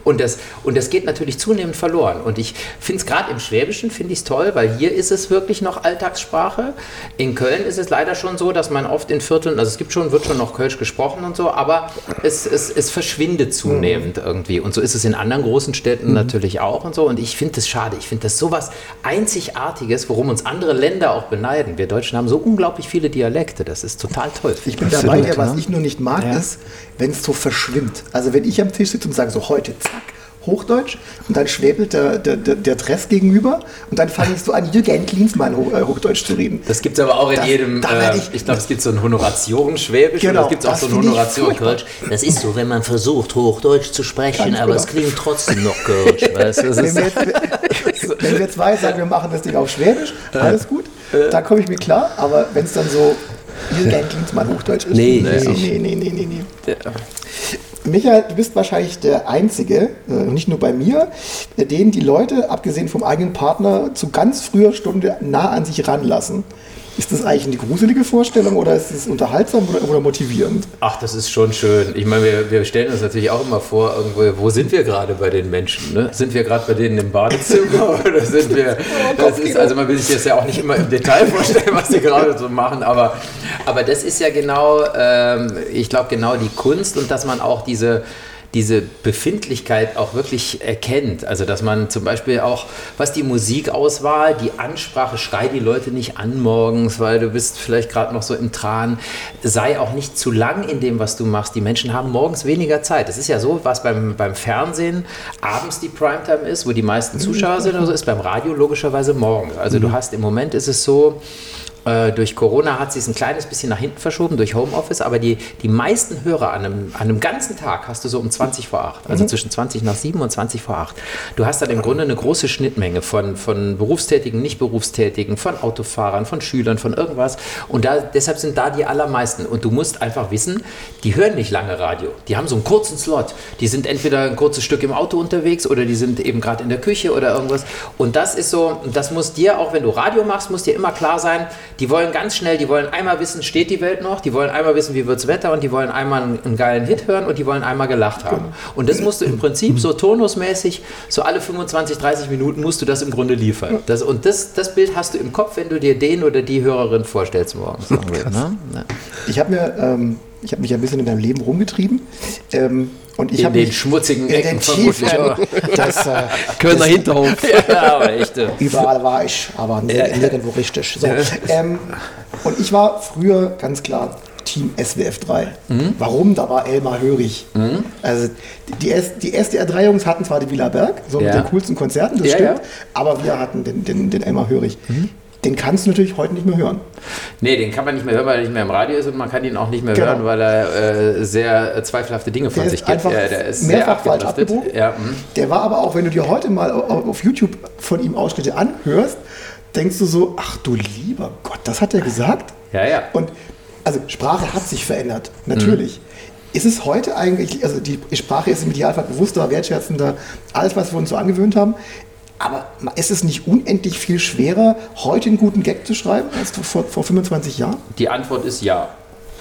Speaker 2: Und das, und das geht natürlich zunehmend verloren. Und ich finde es gerade im Schwäbischen, finde ich es toll, weil hier ist es wirklich noch Alltagssprache. In Köln ist es leider leider schon so, dass man oft in Vierteln, also es gibt schon, wird schon noch Kölsch gesprochen und so, aber es, es, es verschwindet zunehmend irgendwie. Und so ist es in anderen großen Städten natürlich auch und so. Und ich finde das schade. Ich finde das sowas Einzigartiges, worum uns andere Länder auch beneiden. Wir Deutschen haben so unglaublich viele Dialekte. Das ist total toll.
Speaker 1: Ich bin dabei, was ich nur nicht mag, ist, wenn es so verschwimmt. Also wenn ich am Tisch sitze und sage so heute, zack, Hochdeutsch und dann schwebelt der, der, der, der Dress gegenüber und dann ich so an, Jürgen Klinsmann äh, Hochdeutsch zu reden.
Speaker 2: Das gibt es aber auch in
Speaker 1: Das-
Speaker 2: jedem, äh,
Speaker 1: ich-
Speaker 2: ich, glaube, es gibt so ein Honoration Schwäbisch
Speaker 1: Genau,
Speaker 2: und es gibt auch so ein
Speaker 1: finde ich
Speaker 2: Honoration
Speaker 1: furchtbar.
Speaker 2: Kölsch. Das ist so, wenn man versucht, Hochdeutsch zu sprechen,
Speaker 1: Ganz
Speaker 2: aber
Speaker 1: genau.
Speaker 2: es klingt trotzdem noch Kölsch. <laughs> Weißt du?
Speaker 1: Wenn wir, jetzt, <laughs> wenn wir zwei sagen, wir machen das Ding auf Schwäbisch, alles gut, da komme ich mir klar, aber wenn es dann so Jürgen Klinsmann Hochdeutsch ist,
Speaker 3: Nee,
Speaker 1: nee, nee, nee, nee, nee, nee. Michael, du bist wahrscheinlich der Einzige, äh, nicht nur bei mir, den die Leute, abgesehen vom eigenen Partner, zu ganz früher Stunde nah an sich ranlassen. Ist das eigentlich eine gruselige Vorstellung oder ist es unterhaltsam oder, oder motivierend?
Speaker 2: Ach, das ist schon schön. Ich meine, wir, wir stellen uns natürlich auch immer vor, irgendwo, wo sind wir gerade bei den Menschen? Ne? Sind wir gerade bei denen im Badezimmer <laughs> oder sind wir. Das ist, also man will sich das ja auch nicht immer im Detail <laughs> vorstellen, was die gerade so machen, aber, aber das ist ja genau, ähm, ich glaube, genau die Kunst und dass man auch diese diese Befindlichkeit auch wirklich erkennt. Also dass man zum Beispiel auch, was die Musikauswahl, die Ansprache, schrei die Leute nicht an morgens, weil du bist vielleicht gerade noch so im Tran. Sei auch nicht zu lang in dem, was du machst. Die Menschen haben morgens weniger Zeit. Das ist ja so, was beim, beim Fernsehen abends die Primetime ist, wo die meisten Zuschauer sind, oder so ist beim Radio logischerweise morgens. Also du hast im Moment ist es so, äh, durch Corona hat sich es ein kleines bisschen nach hinten verschoben, durch Homeoffice, aber die, die meisten Hörer an einem, an einem ganzen Tag hast du so um 20 vor 8, also zwischen 20 nach 7 und 20 vor 8. Du hast dann im Grunde eine große Schnittmenge von, von Berufstätigen, Nicht-Berufstätigen, von Autofahrern, von Schülern, von irgendwas. Und da, deshalb sind da die allermeisten. Und du musst einfach wissen, die hören nicht lange Radio, die haben so einen kurzen Slot, die sind entweder ein kurzes Stück im Auto unterwegs oder die sind eben gerade in der Küche oder irgendwas. Und das ist so, das muss dir, auch wenn du Radio machst, muss dir immer klar sein, die wollen ganz schnell, die wollen einmal wissen, steht die Welt noch, die wollen einmal wissen, wie wird's Wetter und die wollen einmal einen, einen geilen Hit hören und die wollen einmal gelacht haben. Und das musst du im Prinzip so turnusmäßig, so alle 25, 30 Minuten musst du das im Grunde liefern. Das, und das, das Bild hast du im Kopf, wenn du dir den oder die Hörerin vorstellst morgens. Ne? Ja.
Speaker 1: Ich habe mir, ähm, ich habe mich ein bisschen in deinem Leben rumgetrieben. Ähm, und ich
Speaker 2: In
Speaker 1: habe
Speaker 2: den
Speaker 1: mich
Speaker 2: schmutzigen
Speaker 1: in
Speaker 2: Ecken
Speaker 1: den
Speaker 2: vermutlich. <laughs>
Speaker 1: das, äh, <laughs>
Speaker 3: Kölner Hinterhof. <laughs>
Speaker 2: ja, aber echt.
Speaker 1: Überall war ich, aber nir nirgendwo richtig. So. Ähm, und ich war früher ganz klar Team SWF 3.
Speaker 2: Mhm.
Speaker 1: Warum? Da war Elmar Hörig. Also die, S- die SDR 3 Jungs hatten zwar die Villa Berg, so
Speaker 2: Ja.
Speaker 1: mit den coolsten Konzerten, das
Speaker 2: Ja,
Speaker 1: stimmt,
Speaker 2: ja. Mhm.
Speaker 1: aber wir hatten den, den, den Elmar Hörig. Den kannst du natürlich heute nicht mehr hören.
Speaker 2: Nee, den kann man nicht mehr hören, weil er nicht mehr im Radio ist und man kann ihn auch nicht mehr
Speaker 1: Genau.
Speaker 2: hören, weil er äh, sehr äh, zweifelhafte Dinge von
Speaker 1: Der
Speaker 2: sich gibt. Ja, der ist
Speaker 1: mehrfach falsch abgebogen.
Speaker 2: Ja, mm.
Speaker 1: Der war aber auch, wenn du dir heute mal au- auf YouTube von ihm Ausschnitte anhörst, denkst du so, ach du lieber Gott, das hat er gesagt?
Speaker 2: Ja, ja.
Speaker 1: Und also Sprache hat sich verändert, natürlich. Ist es heute eigentlich, also die Sprache ist im Idealfall bewusster, wertschätzender, alles, was wir uns so angewöhnt haben. Aber ist es nicht unendlich viel schwerer, heute einen guten Gag zu schreiben, als vor, vor 25 Jahren?
Speaker 2: Die Antwort ist ja.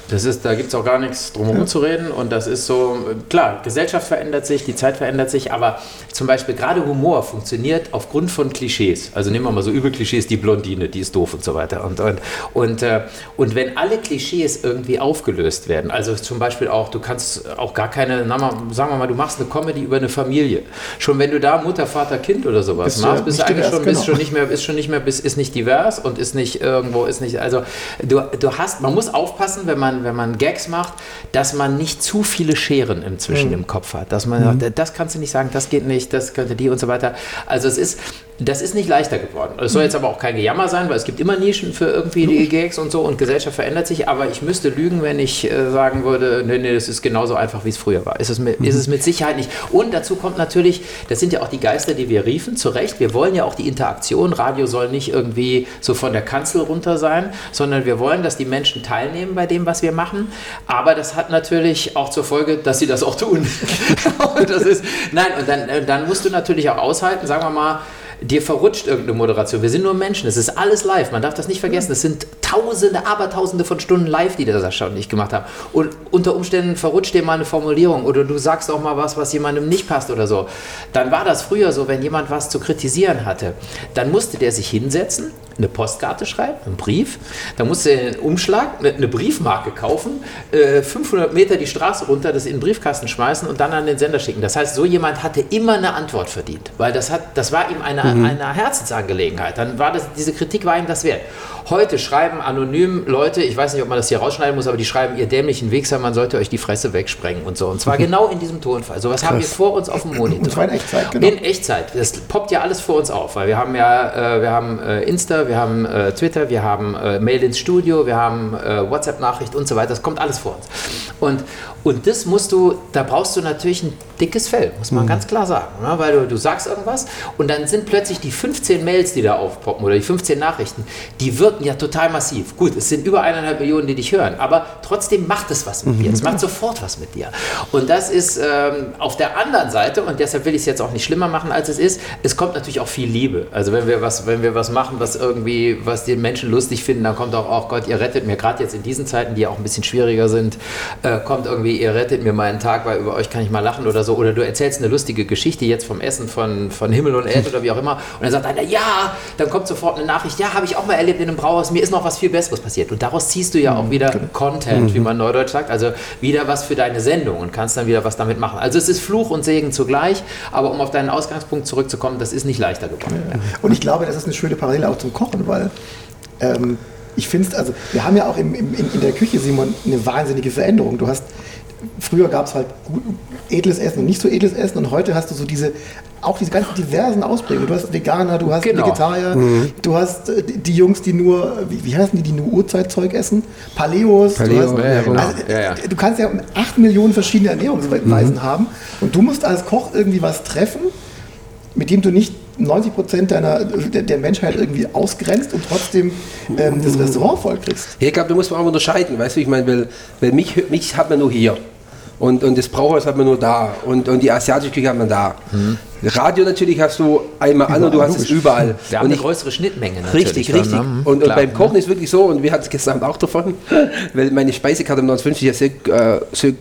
Speaker 2: Das ist, da gibt es auch gar nichts drumherum zu reden. Und das ist so, klar, Gesellschaft verändert sich, die Zeit verändert sich, aber zum Beispiel gerade Humor funktioniert aufgrund von Klischees. Also nehmen wir mal so Überklischees, die Blondine, die ist doof und so weiter. Und, und, und, äh, und wenn alle Klischees irgendwie aufgelöst werden, also zum Beispiel auch, du kannst auch gar keine, sagen wir mal, du machst eine Comedy über eine Familie. Schon wenn du da Mutter, Vater, Kind oder sowas
Speaker 1: Bist
Speaker 2: machst, bist du eigentlich schon, bist
Speaker 1: genau.
Speaker 2: schon nicht mehr, ist schon nicht mehr, bist, ist nicht divers und ist nicht irgendwo, ist nicht, also du, du hast, man muss aufpassen, wenn man, wenn man Gags macht, dass man nicht zu viele Scheren inzwischen
Speaker 1: Mhm.
Speaker 2: im Kopf hat, dass man sagt, das kannst du nicht sagen, das geht nicht, das könnte die und so weiter. Also es ist, das ist nicht leichter geworden. Es soll
Speaker 1: Mhm.
Speaker 2: jetzt aber auch kein Gejammer sein, weil es gibt immer Nischen für irgendwie die Gags und so und Gesellschaft verändert sich, aber ich müsste lügen, wenn ich äh, sagen würde, nee, nee, das ist genauso einfach, wie es früher war. Ist es, mit, ist es mit Sicherheit nicht. Und dazu kommt natürlich, das sind ja auch die Geister, die wir riefen, zu Recht. Wir wollen ja auch die Interaktion. Radio soll nicht irgendwie so von der Kanzel runter sein, sondern wir wollen, dass die Menschen teilnehmen bei dem, was wir machen. Aber das hat natürlich auch zur Folge, dass sie das auch tun. <laughs> das ist, nein, und dann, äh, dann musst du natürlich auch aushalten, sagen wir mal, dir verrutscht irgendeine Moderation. Wir sind nur Menschen, es ist alles live, man darf das nicht vergessen. Es sind tausende, abertausende von Stunden live, die der Sascha und ich gemacht haben. Und unter Umständen verrutscht dir mal eine Formulierung oder du sagst auch mal was, was jemandem nicht passt oder so. Dann war das früher so, wenn jemand was zu kritisieren hatte, dann musste der sich hinsetzen, eine Postkarte schreiben, einen Brief, dann musste er einen Umschlag, eine, Briefmarke kaufen, äh, 500 Meter die Straße runter, das in den Briefkasten schmeißen und dann an den Sender schicken. Das heißt, so jemand hatte immer eine Antwort verdient, weil das, hat, das war ihm eine, eine Herzensangelegenheit. Dann war das, diese Kritik war ihm das wert. Heute schreiben anonym Leute, ich weiß nicht, ob man das hier rausschneiden muss, aber die schreiben, ihr dämlichen Wichser, man sollte euch die Fresse wegsprengen und so. Und zwar genau in diesem Tonfall. So was haben wir vor uns auf dem Monitor.
Speaker 1: Und zwar in Echtzeit, genau.
Speaker 2: In Echtzeit. Das poppt ja alles vor uns auf, weil wir haben ja, äh, wir haben äh, Insta, wir haben äh, Twitter, wir haben äh, Mail ins Studio, wir haben äh, WhatsApp-Nachricht und so weiter. Das kommt alles vor uns. Und, und das musst du, da brauchst du natürlich ein dickes Fell, muss man ganz klar sagen. Ne? Weil du, du sagst irgendwas und dann sind plötzlich die 15 Mails, die da aufpoppen oder die 15 Nachrichten, die wirken ja total massiv. Gut, es sind über eineinhalb Millionen, die dich hören, aber trotzdem macht es was mit dir. Es macht sofort was mit dir. Und das ist ähm, auf der anderen Seite, und deshalb will ich es jetzt auch nicht schlimmer machen, als es ist, es kommt natürlich auch viel Liebe. Also wenn wir was, wenn wir was machen, was irgendwie, was die Menschen lustig finden, dann kommt auch, oh Gott, ihr rettet mir, gerade jetzt in diesen Zeiten, die auch ein bisschen schwieriger sind, äh, kommt irgendwie, ihr rettet mir meinen Tag, weil über euch kann ich mal lachen oder so. Oder du erzählst eine lustige Geschichte jetzt vom Essen von, von Himmel und Erde oder wie auch immer. Und dann sagt einer, ja, dann kommt sofort eine Nachricht, ja, habe ich auch mal erlebt in einem Brauhaus, mir ist noch was viel Besseres passiert. Und daraus ziehst du ja auch wieder Content, wie man neudeutsch sagt, also wieder was für deine Sendung und kannst dann wieder was damit machen. Also es ist Fluch und Segen zugleich, aber um auf deinen Ausgangspunkt zurückzukommen, das ist nicht leichter geworden.
Speaker 1: Und ich glaube, das ist eine schöne Parallele auch zum Kochen, weil ähm, ich finde es, also wir haben ja auch im, im, in, in der Küche, Simon, eine wahnsinnige Veränderung. Du hast, früher gab es halt gut, edles Essen und nicht so edles Essen und heute hast du so diese, auch diese ganzen diversen Ausprägungen. Du hast Veganer, du hast
Speaker 2: Genau.
Speaker 1: Vegetarier, du hast äh, die Jungs, die nur, wie, wie heißen die, die nur Urzeitzeug essen? Paleos.
Speaker 3: Paleo,
Speaker 1: du, hast,
Speaker 3: ja, genau.
Speaker 1: also,
Speaker 2: Ja, ja.
Speaker 1: du kannst ja 8 Millionen verschiedene Ernährungsweisen haben und du musst als Koch irgendwie was treffen, mit dem du nicht 90 Prozent deiner, der, der Menschheit irgendwie ausgrenzt und trotzdem ähm, das Restaurant voll kriegst.
Speaker 3: Ja, ich glaube, da muss man auch unterscheiden, weißt du, ich meine, weil, weil mich, mich hat man nur hier. Und, und das Brauhaus hat man nur da. Und, und die asiatische Küche hat man da. Radio natürlich hast du einmal an und du hast es überall.
Speaker 2: Wir
Speaker 3: und
Speaker 2: eine
Speaker 3: ich,
Speaker 2: größere Schnittmenge natürlich.
Speaker 3: Richtig,
Speaker 2: dann,
Speaker 3: richtig.
Speaker 2: ne?
Speaker 3: Und, und
Speaker 2: Klar.
Speaker 3: beim Kochen ist wirklich so, und wir hatten es gestern Abend auch davon, <laughs> weil meine Speisekarte im 1950 ja sehr, äh, sehr,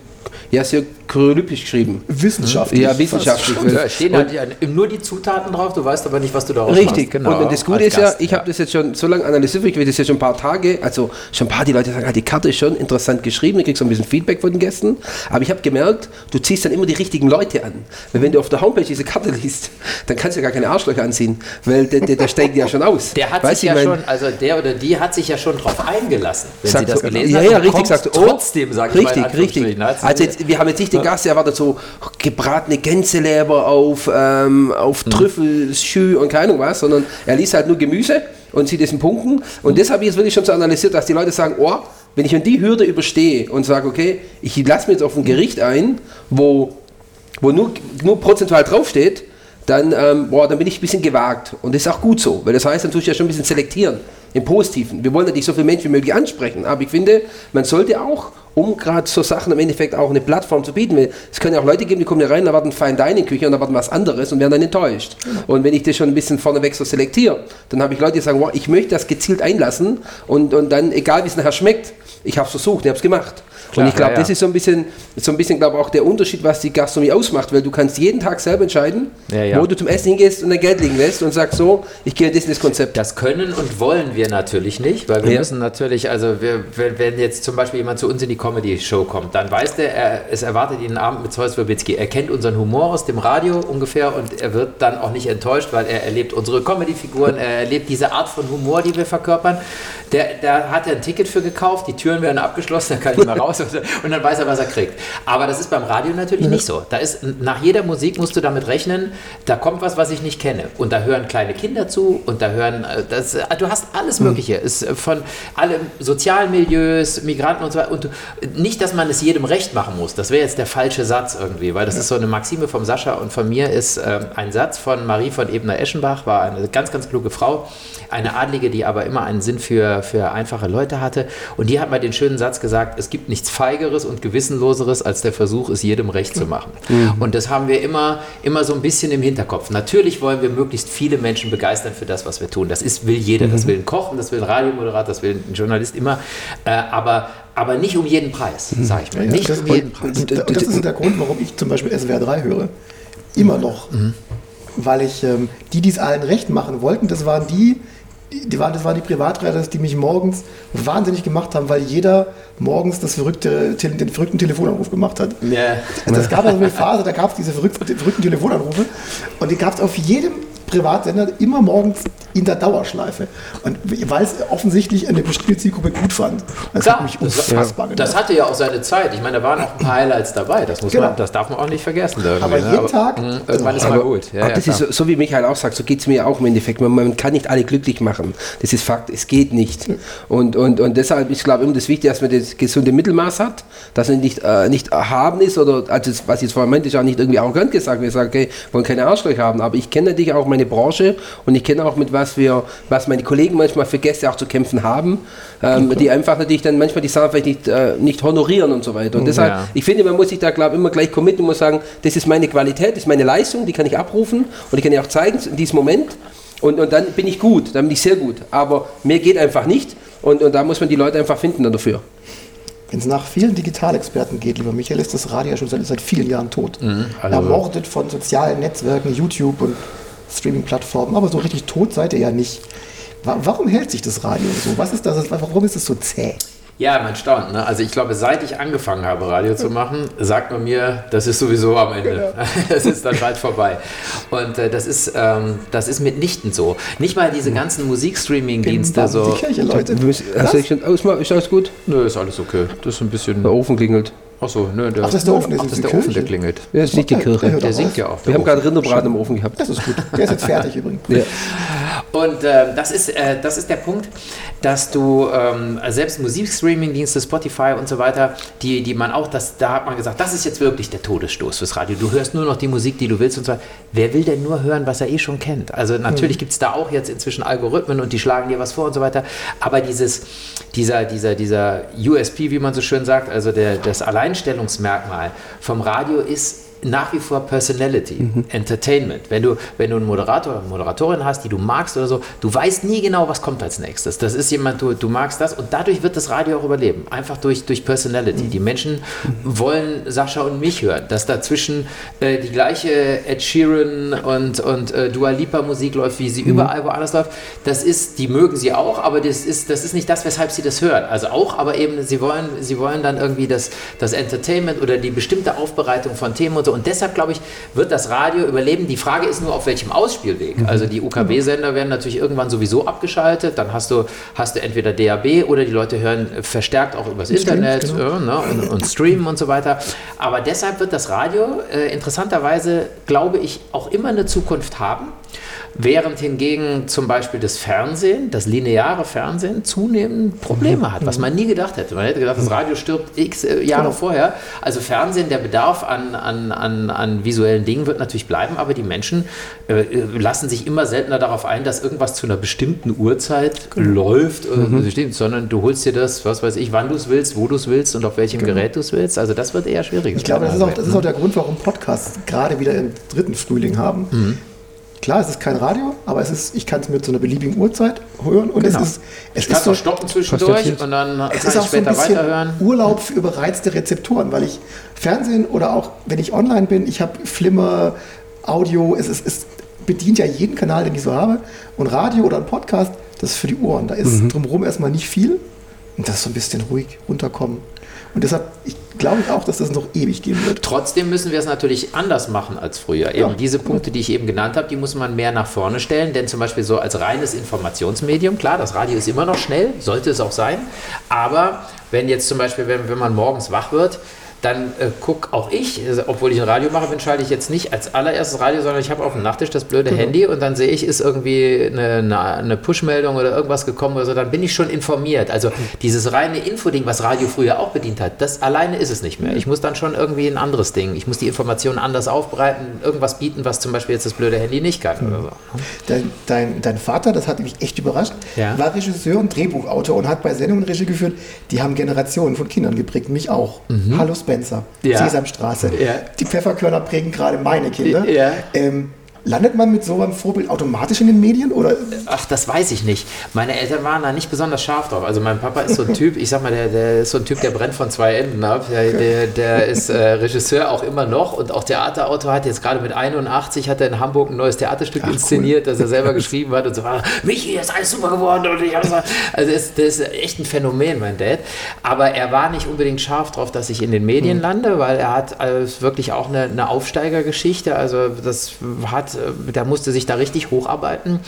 Speaker 3: ja, sehr chronologisch geschrieben.
Speaker 1: Wissenschaftlich.
Speaker 3: Ja, wissenschaftlich.
Speaker 2: Ja, stehen halt ja nur die Zutaten drauf, du weißt aber nicht, was du daraus
Speaker 3: Richtig,
Speaker 2: machst. Genau,
Speaker 3: und, das Gute ist ja,
Speaker 2: Gast,
Speaker 3: ich habe das jetzt schon so lange analysiert, ich will das jetzt schon ein paar Tage, also schon ein paar, die Leute sagen, ah, die Karte ist schon interessant geschrieben, du kriegst so ein bisschen Feedback von den Gästen, aber ich habe gemerkt, du ziehst dann immer die richtigen Leute an. Weil wenn du auf der Homepage diese Karte liest, dann kannst du ja gar keine Arschlöcher anziehen, weil der, der, der steigt ja schon aus.
Speaker 2: Der hat
Speaker 3: Weißt
Speaker 2: sich
Speaker 3: du,
Speaker 2: ja
Speaker 3: ich mein,
Speaker 2: schon, also der oder die hat sich ja schon drauf eingelassen, wenn sie das
Speaker 3: so,
Speaker 2: gelesen
Speaker 3: ja,
Speaker 2: hat.
Speaker 3: ja,
Speaker 2: und
Speaker 3: richtig,
Speaker 2: kommt
Speaker 3: sagt, oh,
Speaker 2: trotzdem, sag ich mal,
Speaker 3: richtig, richtig.
Speaker 2: Hat sie-
Speaker 3: Also jetzt, wir haben jetzt nicht den Gast, erwartet so gebratene Gänseleber auf, ähm, auf Trüffel, Schü und keine Ahnung was, sondern er liest halt nur Gemüse und sieht es in Punkten. Und das habe ich jetzt wirklich schon so analysiert, dass die Leute sagen, oh, wenn ich an die Hürde überstehe und sage, okay, ich lasse mir jetzt auf ein Gericht ein, wo, wo nur, nur prozentual draufsteht, dann, ähm, boah, dann bin ich ein bisschen gewagt. Und das ist auch gut so, weil das heißt, dann tue ich ja schon ein bisschen selektieren, im Positiven. Wir wollen natürlich so viele Menschen wie möglich ansprechen, aber ich finde, man sollte auch, um gerade so Sachen im Endeffekt auch eine Plattform zu bieten, es können ja auch Leute geben, die kommen hier rein, erwarten Fine Dining Küche und erwarten was anderes und werden dann enttäuscht. Und wenn ich das schon ein bisschen vorneweg so selektiere, dann habe ich Leute, die sagen, wow, ich möchte das gezielt einlassen und, und dann, egal wie es nachher schmeckt, ich habe es versucht, ich habe es gemacht.
Speaker 2: Klar,
Speaker 3: und ich glaube,
Speaker 2: ja,
Speaker 3: das ist so ein bisschen, so ein bisschen glaube auch der Unterschied, was die Gastronomie ausmacht, weil du kannst jeden Tag selber entscheiden, wo du zum Essen hingehst und dein Geld liegen lässt und sagst so, ich gehe in das Konzept.
Speaker 2: Das können und wollen wir natürlich nicht, weil wir müssen natürlich, also wir, wenn, jetzt zum Beispiel jemand zu uns in die Comedy-Show kommt, dann weiß der, er, es erwartet ihn einen Abend mit Zeus Werbitzki. Er kennt unseren Humor aus dem Radio ungefähr und er wird dann auch nicht enttäuscht, weil er erlebt unsere Comedy-Figuren, er erlebt diese Art von Humor, die wir verkörpern. Der, der hat er ein Ticket für gekauft, die Türen werden abgeschlossen, dann kann ich mal raus und, dann weiß er, was er kriegt. Aber das ist beim Radio natürlich nicht so. Da ist, nach jeder Musik musst du damit rechnen, da kommt was, was ich nicht kenne. Und da hören kleine Kinder zu und da hören, äh, das, äh, du hast alles Mögliche. Ist äh, von allen sozialen Milieus, Migranten und so weiter. Und nicht, dass man es jedem recht machen muss. Das wäre jetzt der falsche Satz irgendwie, weil das ist so eine Maxime vom Sascha und von mir ist ähm, ein Satz von Marie von Ebner-Eschenbach, war eine ganz, ganz kluge Frau, eine Adlige, die aber immer einen Sinn für, für einfache Leute hatte. Und die hat mal den schönen Satz gesagt, es gibt nichts nichts Feigeres und Gewissenloseres als der Versuch, es jedem recht zu machen. Und das haben wir immer, immer so ein bisschen im Hinterkopf. Natürlich wollen wir möglichst viele Menschen begeistern für das, was wir tun. Das ist, will jeder. Das will ein Kochen, das will ein Radiomoderator, das will ein Journalist immer. Äh, aber, aber nicht um jeden Preis, sage ich mal. Nicht
Speaker 1: das,
Speaker 2: um jeden Preis.
Speaker 1: und, und das ist der Grund, warum ich zum Beispiel SWR 3 höre. Immer noch. Weil ich, ähm, die, die es allen recht machen wollten, das waren die, die waren, das waren die Privatreiter, die mich morgens wahnsinnig gemacht haben, weil jeder morgens das verrückte, den verrückten Telefonanruf gemacht hat.
Speaker 2: Ja.
Speaker 1: Also es gab also eine Phase, da gab es diese verrückten, verrückten Telefonanrufe und die gab es auf jedem Privatsender immer morgens in der Dauerschleife. Und weil es offensichtlich eine bestimmte Zielgruppe gut fand. Das
Speaker 2: Klar,
Speaker 1: hat mich
Speaker 2: das,
Speaker 1: unfassbar
Speaker 2: das
Speaker 1: genervt.
Speaker 2: hatte ja auch seine Zeit. Ich meine, da waren auch ein paar Highlights dabei. Das, muss
Speaker 1: Genau.
Speaker 2: man, das darf man auch nicht vergessen.
Speaker 1: Aber jeden Tag-
Speaker 2: mh, irgendwann ist mal gut. Ja,
Speaker 3: Aber
Speaker 2: ja,
Speaker 3: das ist so, so wie Michael auch sagt, so geht es mir auch im Endeffekt. Man, man kann nicht alle glücklich machen. Das ist Fakt, es geht nicht. Und, und, und deshalb ist, glaube ich, immer das Wichtige, dass man das gesunde Mittelmaß hat, dass man nicht, äh, nicht erhaben ist oder, also was ich jetzt vorhin meinte, ist auch nicht irgendwie arrogant gesagt. Wir sagen, okay, wir wollen keine Arschlöcher haben, aber ich kenne natürlich auch meine Branche und ich kenne auch mit was wir, was meine Kollegen manchmal für Gäste auch zu kämpfen haben, ähm, die einfach natürlich dann manchmal die Sachen vielleicht nicht, äh, nicht honorieren und so weiter. Und deshalb,
Speaker 2: Ja.
Speaker 3: ich finde, man muss sich da, glaube ich, immer gleich committen und muss sagen, das ist meine Qualität, das ist meine Leistung, die kann ich abrufen und die kann ich auch zeigen in diesem Moment. Und, und dann bin ich gut, dann bin ich sehr gut. Aber mehr geht einfach nicht. Und, und da muss man die Leute einfach finden dafür.
Speaker 1: Wenn es nach vielen Digitalexperten geht, lieber Michael, ist das Radio ja schon seit, seit vielen Jahren tot.
Speaker 2: also-
Speaker 1: Ermordet von sozialen Netzwerken, YouTube und Streaming-Plattformen. Aber so richtig tot seid ihr ja nicht. Wa- Warum hält sich das Radio so? Was ist das? Warum ist es so zäh?
Speaker 2: Ja, man staunt. Ne? Also ich glaube, seit ich angefangen habe, Radio zu machen, sagt man mir, das ist sowieso am Ende. <laughs> Das ist dann bald vorbei. Und äh, das, ist, ähm, das ist mitnichten so. Nicht mal diese ganzen Musikstreaming-Dienste
Speaker 1: bam,
Speaker 2: so.
Speaker 1: Die Kirche, Leute.
Speaker 3: Hast du dich schon ausmachen? Ist alles gut?
Speaker 2: Nö, ist alles okay. Das ist ein bisschen.
Speaker 3: Der Ofen klingelt.
Speaker 2: Achso, nö, der,
Speaker 1: Ach, das ist der Ofen, das
Speaker 2: Ach,
Speaker 1: ist
Speaker 2: das ist der Ofen, der klingelt.
Speaker 3: Ja, das ist nicht die
Speaker 1: Der
Speaker 3: Kirche.
Speaker 2: Der
Speaker 1: auf.
Speaker 2: singt ja auch.
Speaker 3: Wir
Speaker 2: der
Speaker 3: haben gerade Rinderbraten im Ofen gehabt.
Speaker 1: Das ist gut. Der ist jetzt fertig übrigens.
Speaker 3: Ja.
Speaker 2: Und äh, das, ist, äh, das ist der Punkt, dass du ähm, selbst Musikstreaming-Dienste, Spotify und so weiter, die, die man auch, das, da hat man gesagt, das ist jetzt wirklich der Todesstoß fürs Radio. Du hörst nur noch die Musik, die du willst und so weiter. Wer will denn nur hören, was er eh schon kennt? Also natürlich gibt es da auch jetzt inzwischen Algorithmen und die schlagen dir was vor und so weiter. Aber dieses, dieser, dieser, dieser USP, wie man so schön sagt, also der, das Alleinstellungsmerkmal vom Radio ist nach wie vor Personality, Entertainment. Wenn du, wenn du einen Moderator, eine Moderatorin hast, die du magst oder so, du weißt nie genau, was kommt als nächstes. Das ist jemand, du, du magst das und dadurch wird das Radio auch überleben. Einfach durch, durch Personality. Die Menschen wollen Sascha und mich hören, dass dazwischen äh, die gleiche Ed Sheeran und, und äh, Dua Lipa Musik läuft, wie sie überall woanders läuft. Das ist, die mögen sie auch, aber das ist, das ist nicht das, weshalb sie das hören. Also auch, aber eben, sie wollen, sie wollen dann irgendwie das, das Entertainment oder die bestimmte Aufbereitung von Themen und so. Und deshalb, glaube ich, wird das Radio überleben. Die Frage ist nur, auf welchem Ausspielweg. Also die UKW-Sender werden natürlich irgendwann sowieso abgeschaltet. Dann hast du, hast du entweder DAB oder die Leute hören verstärkt auch übers Internet
Speaker 1: genau.
Speaker 2: äh, ne, und, und streamen und so weiter. Aber deshalb wird das Radio äh, interessanterweise, glaube ich, auch immer eine Zukunft haben. Während hingegen zum Beispiel das Fernsehen, das lineare Fernsehen, zunehmend Probleme hat, was man nie gedacht hätte. Man hätte gedacht, das Radio stirbt x äh, Jahre
Speaker 1: Genau.
Speaker 2: vorher. Also Fernsehen, der Bedarf an, an, an, an visuellen Dingen wird natürlich bleiben, aber die Menschen äh, äh, lassen sich immer seltener darauf ein, dass irgendwas zu einer bestimmten Uhrzeit läuft, äh, stimmt, sondern du holst dir das, was weiß ich, wann du es willst, wo du es willst und auf welchem Gerät du es willst. Also das wird eher schwierig.
Speaker 1: Ich glaube, das ist, auch, das ist auch der Grund, warum Podcasts gerade wieder im dritten Frühling haben.
Speaker 2: Mhm.
Speaker 1: Klar, es ist kein Radio, aber es ist, ich kann es mir zu einer beliebigen Uhrzeit hören und
Speaker 2: Genau.
Speaker 1: es ist, es
Speaker 2: Ich kann
Speaker 1: ist so,
Speaker 2: stoppen zwischendurch und dann kann
Speaker 1: es
Speaker 2: ich
Speaker 1: ist auch so ein
Speaker 2: später
Speaker 1: bisschen
Speaker 2: weiterhören.
Speaker 1: Urlaub für überreizte Rezeptoren, weil ich Fernsehen oder auch wenn ich online bin, ich habe Flimmer, Audio, es, ist, es bedient ja jeden Kanal, den ich so habe. Und Radio oder ein Podcast, das ist für die Ohren. Da ist drumherum erstmal nicht viel und das ist so ein bisschen ruhig runterkommen. Und deshalb ich glaube ich auch, dass das noch ewig gehen wird.
Speaker 2: Trotzdem müssen wir es natürlich anders machen als früher. Eben
Speaker 1: Ja.
Speaker 2: diese Punkte, die ich eben genannt habe, die muss man mehr nach vorne stellen, denn zum Beispiel so als reines Informationsmedium, klar, das Radio ist immer noch schnell, sollte es auch sein, aber wenn jetzt zum Beispiel, wenn, wenn man morgens wach wird, dann äh, guck auch ich, also, obwohl ich ein Radio mache, bin, schalte ich jetzt nicht als allererstes Radio, sondern ich habe auf dem Nachttisch das blöde Handy und dann sehe ich, ist irgendwie eine, eine, eine Push-Meldung oder irgendwas gekommen oder so, dann bin ich schon informiert. Also dieses reine Infoding, was Radio früher auch bedient hat, das alleine ist es nicht mehr. Ich muss dann schon irgendwie ein anderes Ding, ich muss die Informationen anders aufbereiten, irgendwas bieten, was zum Beispiel jetzt das blöde Handy nicht kann oder so.
Speaker 1: Dein, dein, dein Vater, das hat mich echt überrascht,
Speaker 2: Ja.
Speaker 1: war Regisseur und Drehbuchautor und hat bei Sendungen Regie geführt, die haben Generationen von Kindern geprägt, mich auch. Hallo Spencer,
Speaker 2: Mhm. Ja.
Speaker 1: Sesamstraße.
Speaker 2: Ja.
Speaker 1: Die Pfefferkörner prägen gerade meine Kinder.
Speaker 2: Ja.
Speaker 1: Ähm, landet man mit so einem Vorbild automatisch in den Medien? Oder
Speaker 2: Ach, das weiß ich nicht. Meine Eltern waren da nicht besonders scharf drauf. Also mein Papa ist so ein <laughs> Typ, ich sag mal, der, der ist so ein Typ, der brennt von zwei Enden ab. Der, der, der ist äh, Regisseur auch immer noch und auch Theaterautor hat jetzt gerade mit 81 hat er in Hamburg ein neues Theaterstück inszeniert, das er selber geschrieben hat und so war, Michi, ist alles super geworden und ich also ist, das ist echt ein Phänomen, mein Dad. Aber er war nicht unbedingt scharf drauf, dass ich in den Medien lande, weil er hat also wirklich auch eine, eine Aufsteigergeschichte. Also das hat, äh, der musste sich da richtig hocharbeiten.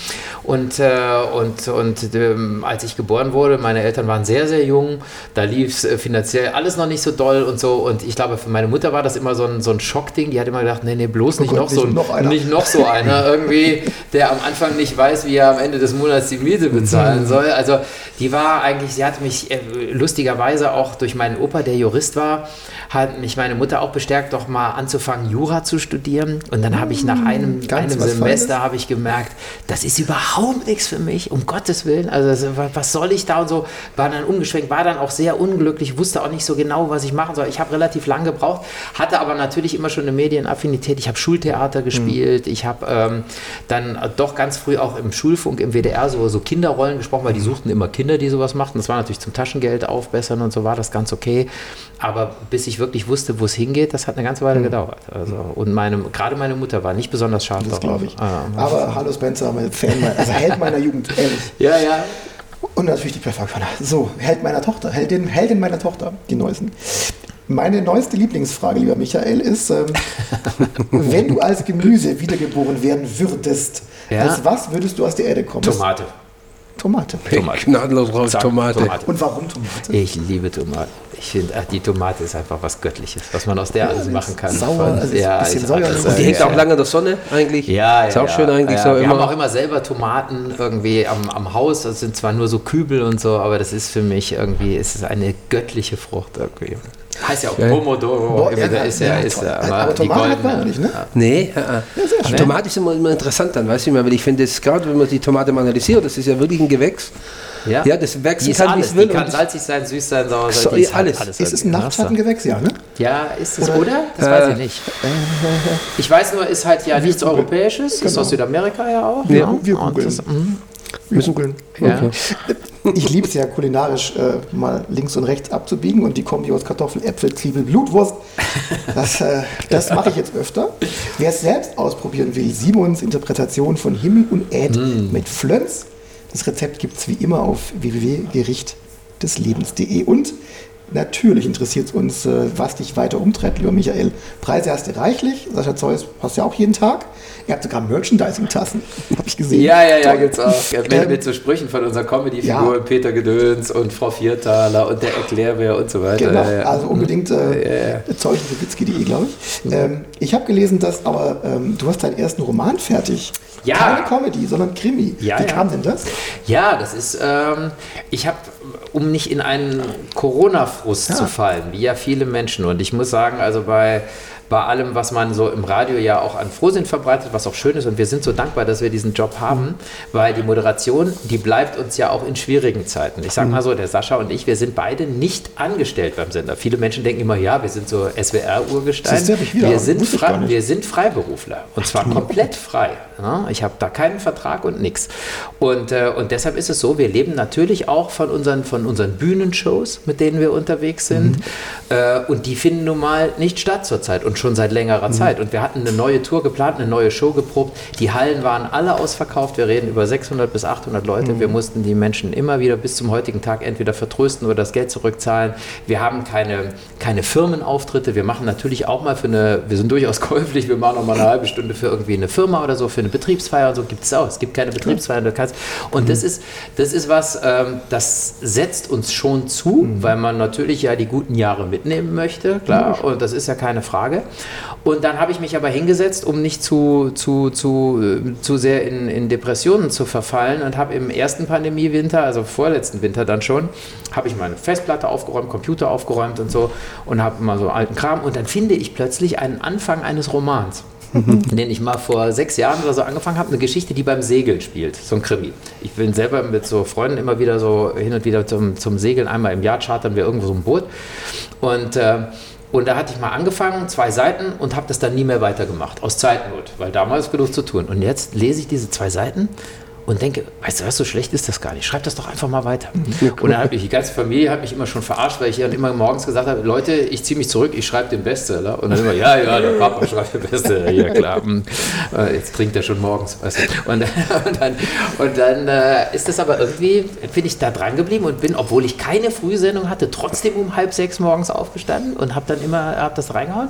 Speaker 2: Und, äh, und, und ähm, als ich geboren wurde, meine Eltern waren sehr, sehr jung. Da lief es äh, finanziell alles noch nicht so doll und so. Und ich glaube, für meine Mutter war das immer so ein, so ein Schockding. Die hat immer gedacht, nee, nee, bloß nicht
Speaker 1: Gott,
Speaker 2: noch so
Speaker 1: noch einer.
Speaker 2: nicht noch so einer irgendwie, der am Anfang nicht weiß, wie er am Ende des Monats die Miete bezahlen soll. Also die war eigentlich, sie hat mich lustigerweise auch durch meinen Opa, der Jurist war, hat mich meine Mutter auch bestärkt, doch mal anzufangen, Jura zu studieren. Und dann habe ich nach einem,
Speaker 1: ganz
Speaker 2: einem
Speaker 1: was
Speaker 2: Semester habe ich gemerkt, das ist überhaupt nichts für mich, um Gottes Willen. Also wa- was soll ich da und so, war dann umgeschwenkt, war dann auch sehr unglücklich, wusste auch nicht so genau, was ich machen soll. Ich habe relativ lange gebraucht, hatte aber natürlich immer schon eine Medienaffinität. Ich habe Schultheater gespielt, ich habe ähm, dann doch ganz früh auch im Schulfunk, im WDR so, so Kinderrollen gesprochen, weil die suchten immer Kinder, die sowas machten. Das war natürlich zum Taschengeld aufbessern und so war das ganz okay. Aber bis ich wirklich wusste, wo es hingeht, das hat eine ganze Weile gedauert. Also, und meine, gerade meine Mutter war nicht besonders scharf
Speaker 1: das
Speaker 2: darauf.
Speaker 1: glaube ich.
Speaker 2: Ah,
Speaker 1: Aber Hallo Spencer, mein Fan, also Held meiner Jugend, ehrlich. <laughs>
Speaker 2: ja, ja.
Speaker 1: Und natürlich die Pfefferkörner. So, Held meiner Tochter, Heldin, Heldin meiner Tochter, die neuesten. Meine neueste Lieblingsfrage, lieber Michael, ist, ähm, <laughs> wenn du als Gemüse wiedergeboren werden würdest,
Speaker 2: Ja.
Speaker 1: als was würdest du aus der Erde kommen?
Speaker 2: Tomate.
Speaker 1: Tomate.
Speaker 2: Tomate.
Speaker 3: Gnadenlos raus,
Speaker 2: Zack,
Speaker 3: Tomate.
Speaker 1: Und warum Tomate?
Speaker 2: Ich liebe Tomaten. Ich finde, die Tomate ist einfach was Göttliches, was man aus der alles machen kann.
Speaker 1: sauer, also ist ein bisschen
Speaker 2: alles-
Speaker 1: Und
Speaker 3: Die hängt
Speaker 2: ja,
Speaker 3: auch lange in der Sonne eigentlich.
Speaker 2: Ja, ja.
Speaker 3: Ist auch
Speaker 2: ja,
Speaker 3: schön eigentlich
Speaker 2: ja.
Speaker 3: so
Speaker 2: Wir
Speaker 3: immer.
Speaker 2: haben auch immer selber Tomaten irgendwie am, am Haus. Das sind zwar nur so Kübel und so, aber das ist für mich irgendwie, es ist eine göttliche Frucht irgendwie. Heißt ja auch
Speaker 3: Geil.
Speaker 2: Pomodoro.
Speaker 1: Boah,
Speaker 2: irgendwie, da ist ja, ist ja
Speaker 1: aber
Speaker 2: immer die
Speaker 1: Tomate hat man nicht, ne?
Speaker 3: Nee, äh, äh.
Speaker 2: schön.
Speaker 3: Tomate ist immer, immer interessant dann, weißt du, weil ich finde, das gerade wenn man die Tomate mal analysiert, das ist ja wirklich ein Gewächs.
Speaker 2: Ja,
Speaker 3: Ja, das wachsen
Speaker 2: ist
Speaker 3: kann, wie
Speaker 2: alles.
Speaker 3: es will
Speaker 2: Die kann salzig sein, süß sein, sauer sein.
Speaker 3: So,
Speaker 2: ist halt
Speaker 3: alles.
Speaker 1: Ist es ein
Speaker 2: ne?
Speaker 1: Nachtschattengewächs? Ja, ne?
Speaker 2: Ja, ist es,
Speaker 1: Oder-
Speaker 2: oder? Das
Speaker 3: Äh,
Speaker 2: weiß ich nicht. Ich weiß nur, ist halt ja nichts Europäisches, ist
Speaker 1: Genau.
Speaker 2: aus Südamerika ja auch.
Speaker 1: Wir,
Speaker 2: ja.
Speaker 1: wir
Speaker 2: Und
Speaker 1: googeln. Wir googeln.
Speaker 2: Ja.
Speaker 1: Ich liebe es ja kulinarisch äh, mal links und rechts abzubiegen und die Kombi aus Kartoffel, Äpfel, Zwiebel, Blutwurst. Das, äh, das mache ich jetzt öfter. Wer es selbst ausprobieren will, Simons Interpretation von Himmel und Äd
Speaker 2: Mm.
Speaker 1: mit Flönz. Das Rezept gibt es wie immer auf www.gerichtdeslebens.de und Natürlich interessiert es uns, äh, was dich weiter umtreibt, lieber Michael. Preise hast du reichlich. Sascha Zeus hast du ja auch jeden Tag. Ihr habt sogar Merchandising-Tassen, <laughs> habe ich gesehen.
Speaker 2: Ja, ja, ja, gibt's auch. Mit,
Speaker 1: Ähm,
Speaker 2: mit so Sprüchen von unserer Comedy-Figur
Speaker 1: ja.
Speaker 2: Peter Gedöns und Frau Viertaler und der Erklärbär und so weiter.
Speaker 1: Genau,
Speaker 2: Ja, ja.
Speaker 1: also unbedingt äh, zeugenswitzki.de, glaube ich. Ähm, ich habe gelesen, dass aber ähm, du hast deinen ersten Roman fertig.
Speaker 2: Ja.
Speaker 1: Keine Comedy, sondern Krimi.
Speaker 2: Ja,
Speaker 1: Wie kam denn das?
Speaker 2: Ja, das ist, ähm, ich habe, um nicht in einen Corona-Frust
Speaker 1: Ja.
Speaker 2: zu fallen, wie ja viele Menschen. Und ich muss sagen, also bei, bei allem, was man so im Radio ja auch an Frohsinn verbreitet, was auch schön ist, und wir sind so dankbar, dass wir diesen Job haben, weil die Moderation, die bleibt uns ja auch in schwierigen Zeiten. Ich sag mal so, der Sascha und ich, wir sind beide nicht angestellt beim Sender. Viele Menschen denken immer, ja, wir sind so SWR-Urgestein. Wir sind, frei, wir sind Freiberufler und zwar komplett frei. Ja, ich habe da keinen Vertrag und nichts. Und, äh, und deshalb ist es so, wir leben natürlich auch von unseren, von unseren Bühnenshows, mit denen wir unterwegs sind. Äh, und die finden nun mal nicht statt zurzeit. Und und schon seit längerer Zeit. Und wir hatten eine neue Tour geplant, eine neue Show geprobt. Die Hallen waren alle ausverkauft. Wir reden über 600 bis 800 Leute. Wir mussten die Menschen immer wieder bis zum heutigen Tag entweder vertrösten oder das Geld zurückzahlen. Wir haben keine, keine Firmenauftritte. Wir machen natürlich auch mal für eine, wir sind durchaus <laughs> käuflich, wir machen auch mal eine halbe Stunde für irgendwie eine Firma oder so, für eine Betriebsfeier und so gibt es auch. Es gibt keine Betriebsfeier. Du kannst, und das ist, das ist was, ähm, das setzt uns schon zu, weil man natürlich ja die guten Jahre mitnehmen möchte, klar, und das ist ja keine Frage. Und dann habe ich mich aber hingesetzt, um nicht zu, zu, zu, äh, zu sehr in, in Depressionen zu verfallen und habe im ersten Pandemiewinter, also vorletzten Winter dann schon, habe ich meine Festplatte aufgeräumt, Computer aufgeräumt und so und habe mal so alten Kram und dann finde ich plötzlich einen Anfang eines Romans. den ich mal vor sechs Jahren oder so angefangen habe, eine Geschichte, die beim Segeln spielt, so ein Krimi. Ich bin selber mit so Freunden immer wieder so hin und wieder zum, zum Segeln, einmal im Jahr chartern wir irgendwo so ein Boot und äh, und da hatte ich mal angefangen, zwei Seiten und habe das dann nie mehr weitergemacht, aus Zeitnot, weil damals genug zu tun. Und jetzt lese ich diese zwei Seiten und denke, weißt du was, so schlecht ist das gar nicht. Schreib das doch einfach mal weiter. Und dann hat mich die ganze Familie hat mich immer schon verarscht, weil ich dann immer morgens gesagt habe, Leute, ich ziehe mich zurück, ich schreibe den Bestseller. Und dann immer, ja, ja, der <laughs> Papa schreibt den Bestseller, ja klar. Hm. Äh, Jetzt trinkt er schon morgens. Weißt du. Und, <laughs> und dann, und dann äh, ist das aber irgendwie, bin ich da dran geblieben und bin, obwohl ich keine Frühsendung hatte, trotzdem um halb sechs morgens aufgestanden und habe dann immer hab das reingehauen.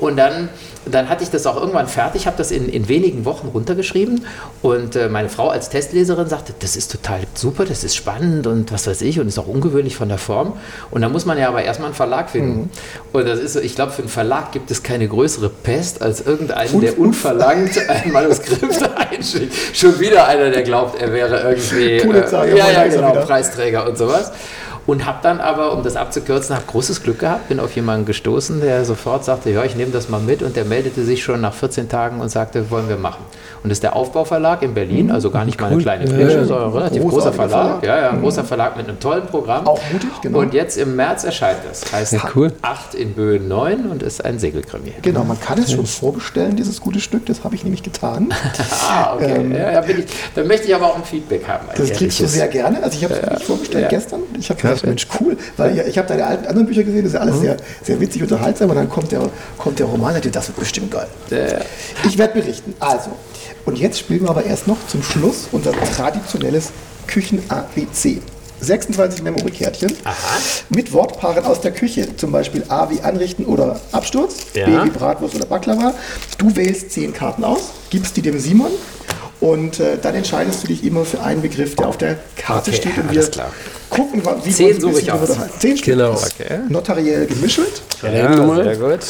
Speaker 2: Und dann, dann hatte ich das auch irgendwann fertig, habe das in, in wenigen Wochen runtergeschrieben. Und äh, meine Frau als Testleserin sagte, das ist total super, das ist spannend und was weiß ich und ist auch ungewöhnlich von der Form. Und da muss man ja aber erstmal einen Verlag finden. Und das ist so, ich glaube, für einen Verlag gibt es keine größere Pest als irgendeinen, der unverlangt <laughs> ein Manuskript einschickt. Schon wieder einer, der glaubt, er wäre irgendwie äh, ja, ja, genau. Preisträger und sowas. Und habe dann aber, um das abzukürzen, habe großes Glück gehabt, bin auf jemanden gestoßen, der sofort sagte, ja, ich nehme das mal mit und der meldete sich schon nach 14 Tagen und sagte, wollen wir machen. Und das ist der Aufbauverlag in Berlin, also gar nicht mal eine kleine Fläche, sondern ein relativ großer Verlag.
Speaker 1: Verlag.
Speaker 2: Ja, ja, ein großer Verlag mit einem tollen Programm.
Speaker 1: Auch mutig, genau.
Speaker 2: Und jetzt im März erscheint es. Heißt
Speaker 3: Ja, cool.
Speaker 2: 8 in Böen 9 und ist ein Segelkrimi.
Speaker 1: Genau, man kann es schon vorbestellen, dieses gute Stück. Das habe ich nämlich getan. <laughs>
Speaker 2: Ah, okay. ja, ja, bin ich, dann möchte ich aber auch ein Feedback haben.
Speaker 1: Das kriegst du sehr gerne. Also ich habe es wirklich vorbestellt
Speaker 2: ja.
Speaker 1: gestern. Ich habe gedacht, Mensch, cool, weil ja, ich habe deine alten anderen Bücher gesehen, das ist ja
Speaker 2: Mhm.
Speaker 1: alles sehr, sehr witzig unterhaltsam und dann kommt der, kommt der Roman dachte, das wird bestimmt geil. Ich werde berichten. Also, und jetzt spielen wir aber erst noch zum Schluss unser traditionelles Küchen-ABC. 26 Memory-Kärtchen mit Wortpaaren aus der Küche, zum Beispiel A wie Anrichten oder Absturz,
Speaker 2: Ja.
Speaker 1: B wie Bratwurst oder Baklava. Du wählst 10 Karten aus, gibst die dem Simon und äh, dann entscheidest du dich immer für einen Begriff, der auf der Karte
Speaker 2: Okay,
Speaker 1: steht und
Speaker 2: alles
Speaker 1: wir
Speaker 2: klar.
Speaker 1: gucken, wie
Speaker 2: Zehn suche ich aus.
Speaker 1: Zehn Stück.
Speaker 3: Genau.
Speaker 2: Okay.
Speaker 1: Notariell gemischelt.
Speaker 2: Ja,
Speaker 3: Nummer.
Speaker 2: sehr gut.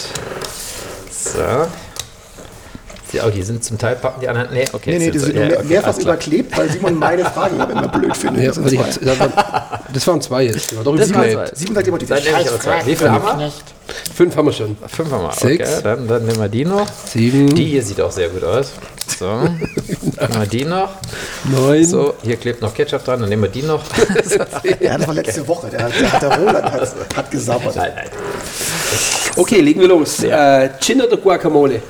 Speaker 2: So. Die, oh, die sind zum Teil packen die anderen. Nee, okay.
Speaker 1: Nee, nee,
Speaker 2: sind
Speaker 1: die
Speaker 2: so-
Speaker 1: sind
Speaker 2: ja,
Speaker 1: mehr,
Speaker 2: okay,
Speaker 1: mehrfach überklebt, weil Simon meine Fragen immer blöd findet.
Speaker 3: Ja,
Speaker 1: Das sind zwei.
Speaker 3: das, waren, das waren zwei jetzt.
Speaker 2: Das waren
Speaker 3: überklebt.
Speaker 2: zwei.
Speaker 1: Simon sagt immer die
Speaker 2: Dann nehme ich aber zwei. Wie viel haben wir?
Speaker 3: Fünf haben wir schon.
Speaker 2: Fünf haben wir.
Speaker 3: Sechs.
Speaker 2: Okay, dann, dann nehmen wir die noch.
Speaker 3: Sieben,
Speaker 2: Die hier sieht auch sehr gut aus. So. <laughs> Nehmen wir die noch.
Speaker 3: neun.
Speaker 2: So, hier klebt noch Ketchup dran, dann nehmen wir die noch. <laughs>
Speaker 1: Ja, das war letzte Woche. Der, der, hat- der Roland hat, hat gesabbert.
Speaker 2: nein, nein.
Speaker 3: Okay, legen wir los. Äh, Gin oder Guacamole?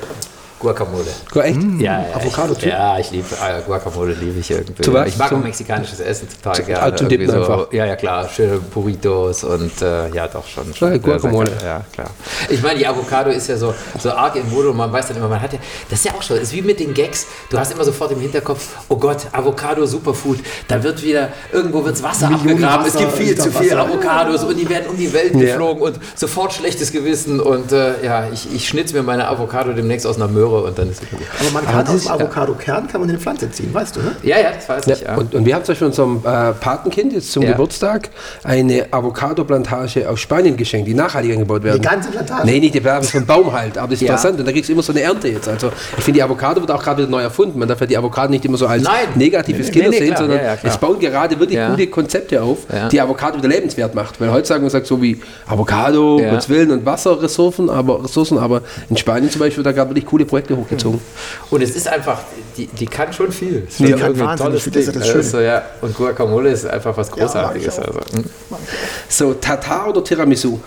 Speaker 2: Guacamole.
Speaker 3: Gu- Echt?
Speaker 2: Ja, ja,
Speaker 1: Avocado-Typ?
Speaker 2: ich, ja, ich liebe äh, Guacamole, liebe ich irgendwie.
Speaker 3: Zu was?
Speaker 2: Ich mag auch mexikanisches Essen total gerne. irgendwie
Speaker 3: Dippen einfach.
Speaker 2: Ja, ja, klar, schöne Burritos und äh, ja, doch schon. schon
Speaker 3: Ja,
Speaker 2: sehr, sehr
Speaker 3: Guacamole.
Speaker 2: Ja, klar. Ich meine, die Avocado ist ja so, so arg in Mode und man weiß dann immer, man hat ja, das ist ja auch schon, ist wie mit den Gags. Du hast immer sofort im Hinterkopf, oh Gott, Avocado Superfood, da wird wieder, irgendwo wird Wasser
Speaker 1: Millionen
Speaker 2: abgegraben, es
Speaker 1: Wasser,
Speaker 2: gibt viel zu viel
Speaker 1: Wasser.
Speaker 2: Avocados und die werden um die Welt geflogen und sofort schlechtes Gewissen und äh, ja, ich, ich schnitze mir meine Avocado demnächst aus einer Möhre und dann ist es gut.
Speaker 1: Aber man kann aus dem Avocado-Kern kann man eine Pflanze ziehen, weißt du, ne?
Speaker 2: Ja, ja, das weiß ich.
Speaker 3: Ja,
Speaker 2: Ja.
Speaker 3: und, und wir haben zum Beispiel unserem äh, Patenkind jetzt zum
Speaker 2: Ja.
Speaker 3: Geburtstag eine Avocado-Plantage aus Spanien geschenkt, die nachhaltig angebaut werden.
Speaker 1: Die ganze Plantage?
Speaker 3: Nee, nicht die Plantage, ein Baum halt. Aber das ist
Speaker 2: Ja.
Speaker 3: interessant und da kriegst du immer so eine Ernte jetzt. Also ich finde, die Avocado wird auch gerade wieder neu erfunden. Man darf ja die Avocado nicht immer so als
Speaker 2: Nein.
Speaker 3: negatives
Speaker 2: Nee,
Speaker 3: Killer
Speaker 2: nee,
Speaker 3: sehen,
Speaker 2: klar.
Speaker 3: sondern
Speaker 2: Ja, ja,
Speaker 3: es bauen gerade wirklich
Speaker 2: Ja.
Speaker 3: gute Konzepte auf,
Speaker 2: Ja.
Speaker 3: die Avocado wieder lebenswert macht. Weil heutzutage man sagt so wie Avocado,
Speaker 2: Ja.
Speaker 3: Gottes Willen und Wasserressourcen, aber Ressourcen, aber in Spanien zum Beispiel, da gab wirklich coole Projekte hochgezogen.
Speaker 2: Und es ist einfach, die, die kann schon viel. Es ist
Speaker 1: kann
Speaker 2: irgendwie ein tolles
Speaker 1: viel, das ist
Speaker 2: Ding.
Speaker 1: das Schöne.
Speaker 2: Also, ja. Und Guacamole ist einfach was Großartiges.
Speaker 1: ich
Speaker 2: also.
Speaker 1: auch.
Speaker 2: hm.
Speaker 3: So, Tatar oder Tiramisu?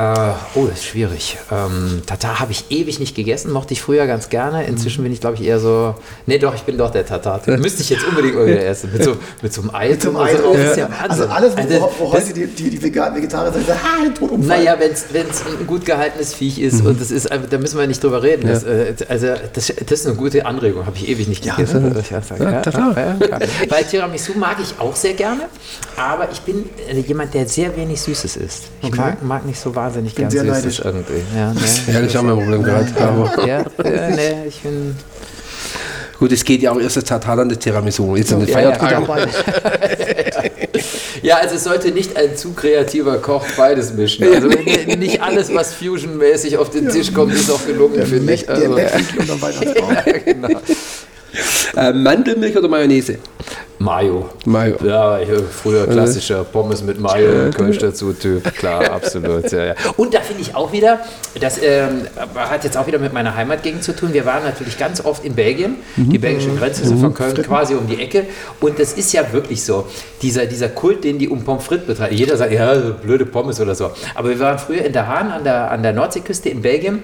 Speaker 2: Äh, oh, das ist schwierig. Ähm, Tatar habe ich ewig nicht gegessen, mochte ich früher ganz gerne. Inzwischen bin ich, glaube ich, eher so. Nee, doch, ich bin doch der Tatar. Müsste ich jetzt unbedingt mal wieder essen. Mit so, mit so einem Ei.
Speaker 1: Zum
Speaker 2: und
Speaker 1: Ei
Speaker 2: so. ist ja
Speaker 1: Also alles, wo,
Speaker 2: Also,
Speaker 1: wo heute die, die, die Vegan- Vegetarier sagen, ah, den Todunfall.
Speaker 2: naja, wenn es ein gut gehaltenes Viech ist und das ist, da müssen wir nicht drüber reden. Das, äh, also das, das ist eine gute Anregung, habe ich ewig nicht gegessen. Ja, ja, ja, ja. Weil Tiramisu mag ich auch sehr gerne, aber ich bin äh, jemand, der sehr wenig Süßes isst. Ich mag, mag nicht so wahnsinnig
Speaker 1: Bin
Speaker 2: gern
Speaker 1: sehr neidisch.
Speaker 2: irgendwie. Ja, nee.
Speaker 3: Ja, ist auch mein Problem gerade. Aber
Speaker 2: ja, äh, nee, ich bin.
Speaker 3: gut, es geht ja auch erst das Tatar, dann das Tiramisu. Jetzt an den
Speaker 2: Ja, ja.
Speaker 3: Feiertagen. <laughs>
Speaker 2: Ja, also es sollte nicht ein zu kreativer Koch beides mischen. Also nicht alles, was Fusion-mäßig auf den Tisch kommt, ist auch gelungen, finde ich.
Speaker 1: Der
Speaker 2: Also,
Speaker 1: Bettwinkel unterm Weihnachtsbaum. <laughs>
Speaker 2: genau.
Speaker 3: Äh, Mandelmilch oder Mayonnaise?
Speaker 2: Mayo.
Speaker 3: Mayo.
Speaker 2: Ja, ich, äh, früher klassischer Pommes mit Mayo, Kölsch dazu, Typ, klar, <laughs> absolut. Ja, ja. Und da finde ich auch wieder, das ähm, hat jetzt auch wieder mit meiner Heimatgegend zu tun. Wir waren natürlich ganz oft in Belgien. Die belgische Grenze ist von Köln quasi um die Ecke. Und das ist ja wirklich so, dieser, dieser Kult, den die um Pommes frites betreiben. Jeder sagt, ja, blöde Pommes oder so. Aber wir waren früher in der Hahn an der, an der Nordseeküste in Belgien.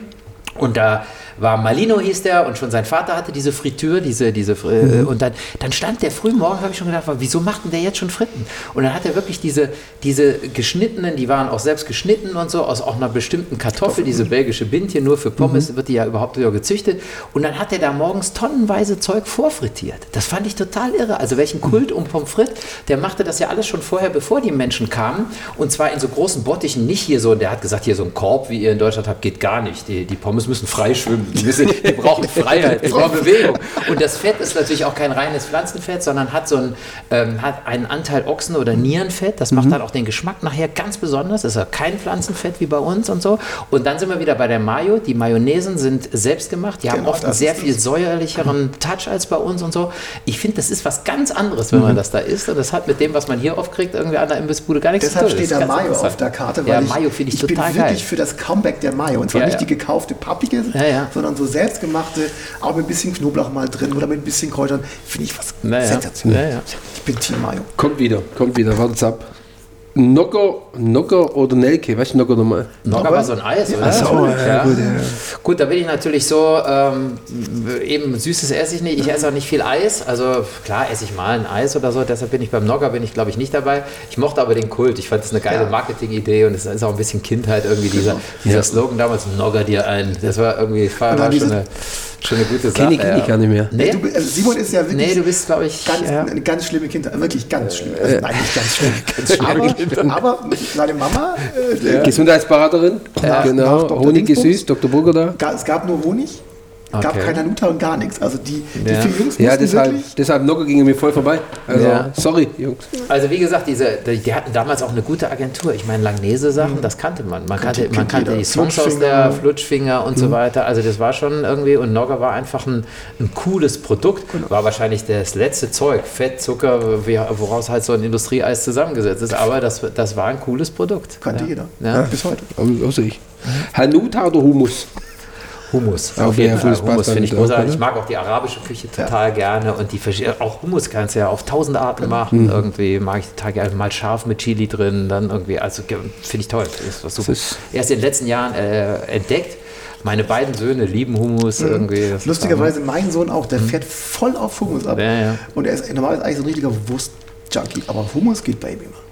Speaker 2: Und da war Malino hieß der und schon sein Vater hatte diese Fritür, diese, diese äh, und dann, dann stand der früh morgen, habe ich schon gedacht, wieso macht denn der jetzt schon Fritten? Und dann hat er wirklich diese, diese geschnittenen, die waren auch selbst geschnitten und so, aus auch einer bestimmten Kartoffel, diese belgische Bindchen, nur für Pommes wird die ja überhaupt wieder gezüchtet. Und dann hat er da morgens tonnenweise Zeug vorfrittiert. Das fand ich total irre. Also welchen Kult um Pommes frites, der machte das ja alles schon vorher, bevor die Menschen kamen. Und zwar in so großen Bottichen, nicht hier so, der hat gesagt, hier so ein Korb, wie ihr in Deutschland habt, geht gar nicht. Die, die Pommes müssen frei schwimmen. Die, die brauchen <laughs> Freiheit, die brauchen <laughs> Bewegung. Und das Fett ist natürlich auch kein reines Pflanzenfett, sondern hat so einen, ähm, hat einen Anteil Ochsen- oder Nierenfett. Das macht dann auch den Geschmack nachher ganz besonders. Das ist ja kein Pflanzenfett wie bei uns und so. Und dann sind wir wieder bei der Mayo. Die Mayonnaisen sind selbstgemacht. Die haben
Speaker 1: Genau,
Speaker 2: oft einen sehr viel säuerlicheren Touch als bei uns und so. Ich finde, das ist was ganz anderes, wenn man das da isst. Und das hat mit dem, was man hier oft kriegt, irgendwie an der Imbissbude gar nichts
Speaker 1: Deshalb
Speaker 2: zu tun.
Speaker 1: steht da
Speaker 2: ist ganz
Speaker 1: Mayo auf der Karte, weil
Speaker 2: ja,
Speaker 1: ich,
Speaker 2: Mayo finde ich,
Speaker 1: bin
Speaker 2: total
Speaker 1: wirklich
Speaker 2: geil.
Speaker 1: für das Comeback der Mayo. Und zwar
Speaker 2: Ja,
Speaker 1: nicht
Speaker 2: ja.
Speaker 1: die gekaufte pappige,
Speaker 2: Ja, ja.
Speaker 1: Sondern so selbstgemachte, auch mit ein bisschen Knoblauch mal drin oder mit ein bisschen Kräutern. Finde ich was
Speaker 2: Ja, ja.
Speaker 1: sensationell.
Speaker 2: Ja, ja.
Speaker 1: Ich bin Team Mayo.
Speaker 3: Kommt wieder, kommt wieder, wartet's ab. Nogger, Nogger oder Nelke? Weißt du Nogger nochmal?
Speaker 2: Nogger war so ein Eis, oder?
Speaker 1: Ach so, ja, gut,
Speaker 2: Gut, da bin ich natürlich so, ähm, eben Süßes esse ich nicht, ich esse auch nicht viel Eis, also klar esse ich mal ein Eis oder so, deshalb bin ich beim Nogger, bin ich glaube ich nicht dabei. Ich mochte aber den Kult, ich fand es eine geile
Speaker 1: Ja.
Speaker 2: Marketingidee und es ist auch ein bisschen Kindheit irgendwie, dieser, dieser Slogan damals, Nogger dir ein, das war irgendwie, war, war schon, eine, schon eine gute Sache.
Speaker 3: Kenn ich, kenn ich gar nicht mehr.
Speaker 2: Nee,
Speaker 1: Du, also Simon ist ja wirklich
Speaker 2: nee, du bist glaube ich,
Speaker 1: ganz,
Speaker 2: ja.
Speaker 1: eine ganz schlimme Kindheit. Wirklich ganz schlimm. Also, nein, nicht ganz schlimm. <laughs> aber, <laughs> aber seine Mama, äh,
Speaker 3: Gesundheitsberaterin,
Speaker 1: Nach-
Speaker 3: genau,
Speaker 1: nach.
Speaker 3: Honig
Speaker 1: Dingsbums.
Speaker 3: gesüßt, Dr. Burger da.
Speaker 1: es gab nur Honig, gab
Speaker 2: Okay.
Speaker 1: keine Hanuta und gar nichts. Also die, die
Speaker 2: Ja.
Speaker 1: vier Jungs
Speaker 3: Ja, deshalb,
Speaker 1: wirklich...
Speaker 3: deshalb Nogger ging mir voll vorbei. Also,
Speaker 2: Ja.
Speaker 3: sorry, Jungs.
Speaker 2: Also wie gesagt, diese, die, die hatten damals auch eine gute Agentur. Ich meine, Langnese-Sachen, das kannte man. Man kannte, man
Speaker 1: kennt
Speaker 2: kannte die Songs aus der Flutschfinger und so weiter. Also das war schon irgendwie, und Nogger war einfach ein, ein cooles Produkt. War wahrscheinlich das letzte Zeug, Fett, Zucker, wie, woraus halt so ein Industrieeis zusammengesetzt ist. Aber das, das war ein cooles Produkt.
Speaker 1: Kannte
Speaker 2: ja.
Speaker 1: jeder.
Speaker 2: Ja.
Speaker 1: Bis heute.
Speaker 3: Also, also ich. Hanuta oder Hummus?
Speaker 2: Hummus. Auf jeden Fall.
Speaker 3: Hummus
Speaker 2: finde ich großartig.
Speaker 3: oder?
Speaker 2: Ich mag auch die arabische Küche total gerne. Und die auch Hummus kannst du ja auf tausend Arten machen. Irgendwie mag ich total gerne. Mal scharf mit Chili drin, dann irgendwie. Also finde ich toll. Ist was super.
Speaker 3: Ist-
Speaker 2: Erst in den letzten Jahren äh, entdeckt. Meine beiden Söhne lieben Hummus irgendwie. Das ist
Speaker 1: Lustigerweise mein Sohn auch, der fährt voll auf Hummus ab.
Speaker 2: Ja, ja.
Speaker 1: Und er ist normalerweise eigentlich so ein richtiger Wurst-Junkie. Aber Hummus geht bei ihm immer.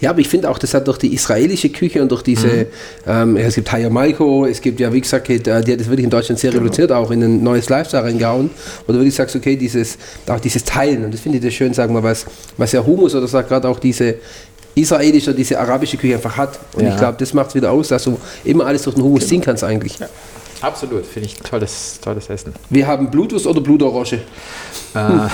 Speaker 3: Ja, aber ich finde auch, das hat durch die israelische Küche und durch diese, ähm, es gibt Haya Maiko, es gibt ja, wie gesagt, die hat das wirklich in Deutschland sehr revolutioniert, auch in ein neues Lifestyle reingehauen, wo du wirklich sagst, okay, dieses, auch dieses Teilen, und das finde ich das schön, sagen wir, was, was ja Humus oder sagt gerade auch diese israelische, diese arabische Küche einfach hat. Und
Speaker 2: Ja.
Speaker 3: ich glaube, das macht es wieder aus, dass du immer alles durch den Humus ziehen kannst eigentlich.
Speaker 2: Absolut. Finde ich tolles, tolles Essen.
Speaker 3: Wir haben Bluetooth oder Blutorange. <laughs>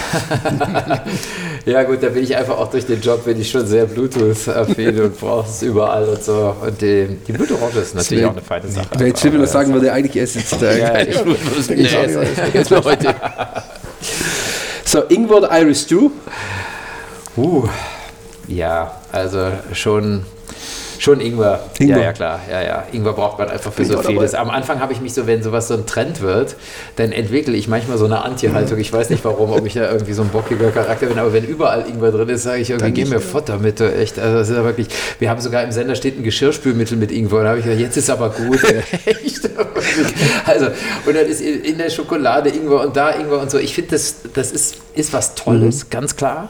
Speaker 2: Ja gut, da bin ich einfach auch durch den Job bin ich schon sehr Bluetooth-affin und brauche es überall und so. Und die, die Blutorange ist natürlich
Speaker 3: wär-
Speaker 2: auch eine feine Sache.
Speaker 3: Wer jetzt schlimm was sagen würde, eigentlich erst jetzt. Äh,
Speaker 2: Ja, ich <laughs> muss nee,
Speaker 1: auch nicht.
Speaker 2: jetzt mal heute.
Speaker 3: So, Ingwer Irish Stew?
Speaker 2: Uh, ja, also schon, Schon Ingwer.
Speaker 3: Ingwer.
Speaker 2: Ja, ja, klar. Ja, ja. Ingwer braucht man einfach für so vieles.
Speaker 1: dabei.
Speaker 2: Am Anfang habe ich mich so, wenn sowas so ein Trend wird, dann entwickle ich manchmal so eine Anti-Haltung. Ich weiß nicht warum, ob ich da irgendwie so ein bockiger Charakter bin, aber wenn überall Ingwer drin ist, sage ich irgendwie, geh mir Futter mit, du, echt. Also das ist ja wirklich, wir haben sogar im Sender steht ein Geschirrspülmittel mit Ingwer. Und da habe ich gesagt, jetzt ist aber gut. <laughs> echt. Also, und dann ist in der Schokolade Ingwer und da Ingwer und so. Ich finde, das, das ist, ist was Tolles, ganz klar.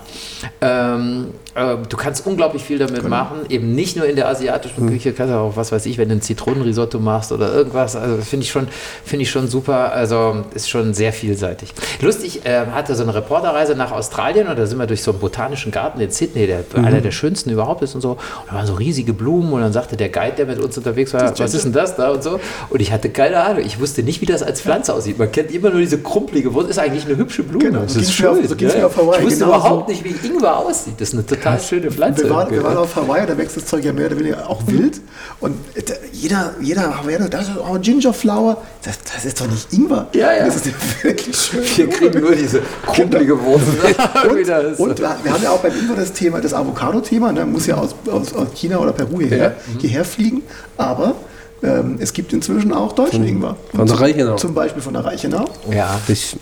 Speaker 2: Ähm, äh, du kannst unglaublich viel damit machen, eben nicht nur in der asiatischen Küche, kannst du auch, was weiß ich, wenn du ein Zitronenrisotto machst oder irgendwas, also finde ich, schon- finde ich schon super, also ist schon sehr vielseitig. Lustig, äh, hatte so eine Reporterreise nach Australien und da sind wir durch so einen botanischen Garten in Sydney, der einer der schönsten überhaupt ist und so, und da waren so riesige Blumen und dann sagte der Guide, der mit uns unterwegs war, was ist denn das da und so, und ich hatte keine Ahnung, ich wusste nicht, wie das als Pflanze aussieht, man kennt immer nur diese krumpelige Wurzel, ist eigentlich eine hübsche Blume,
Speaker 1: Genau,
Speaker 2: das ist
Speaker 1: mir auf-
Speaker 2: schön,
Speaker 1: so
Speaker 2: ja.
Speaker 1: Hawaii,
Speaker 2: ich wusste
Speaker 1: genau
Speaker 2: überhaupt
Speaker 1: so.
Speaker 2: nicht, wie Ingwer aussieht, das ist eine total schöne Pflanze.
Speaker 1: Wir waren, wir waren auf Hawaii, da wächst das Zeug ja mehr oder weniger auch wild. Und jeder, jeder Hawaiianer, das ist oh, Gingerflower, das, das ist doch nicht Ingwer.
Speaker 2: Ja, ja.
Speaker 1: Das ist ja wirklich schön. <laughs>
Speaker 2: Wir kriegen nur diese krumpelige Wurzel.
Speaker 1: Und, <laughs> und wir wir haben ja auch beim Ingwer das Thema, das Avocado-Thema, ne? muss ja aus, aus, aus China oder Peru hierher, hierher fliegen, aber ähm, es gibt inzwischen auch deutschen Ingwer.
Speaker 3: von der Reichenau.
Speaker 1: Zum Beispiel von der Reichenau.
Speaker 2: ja.
Speaker 3: Das,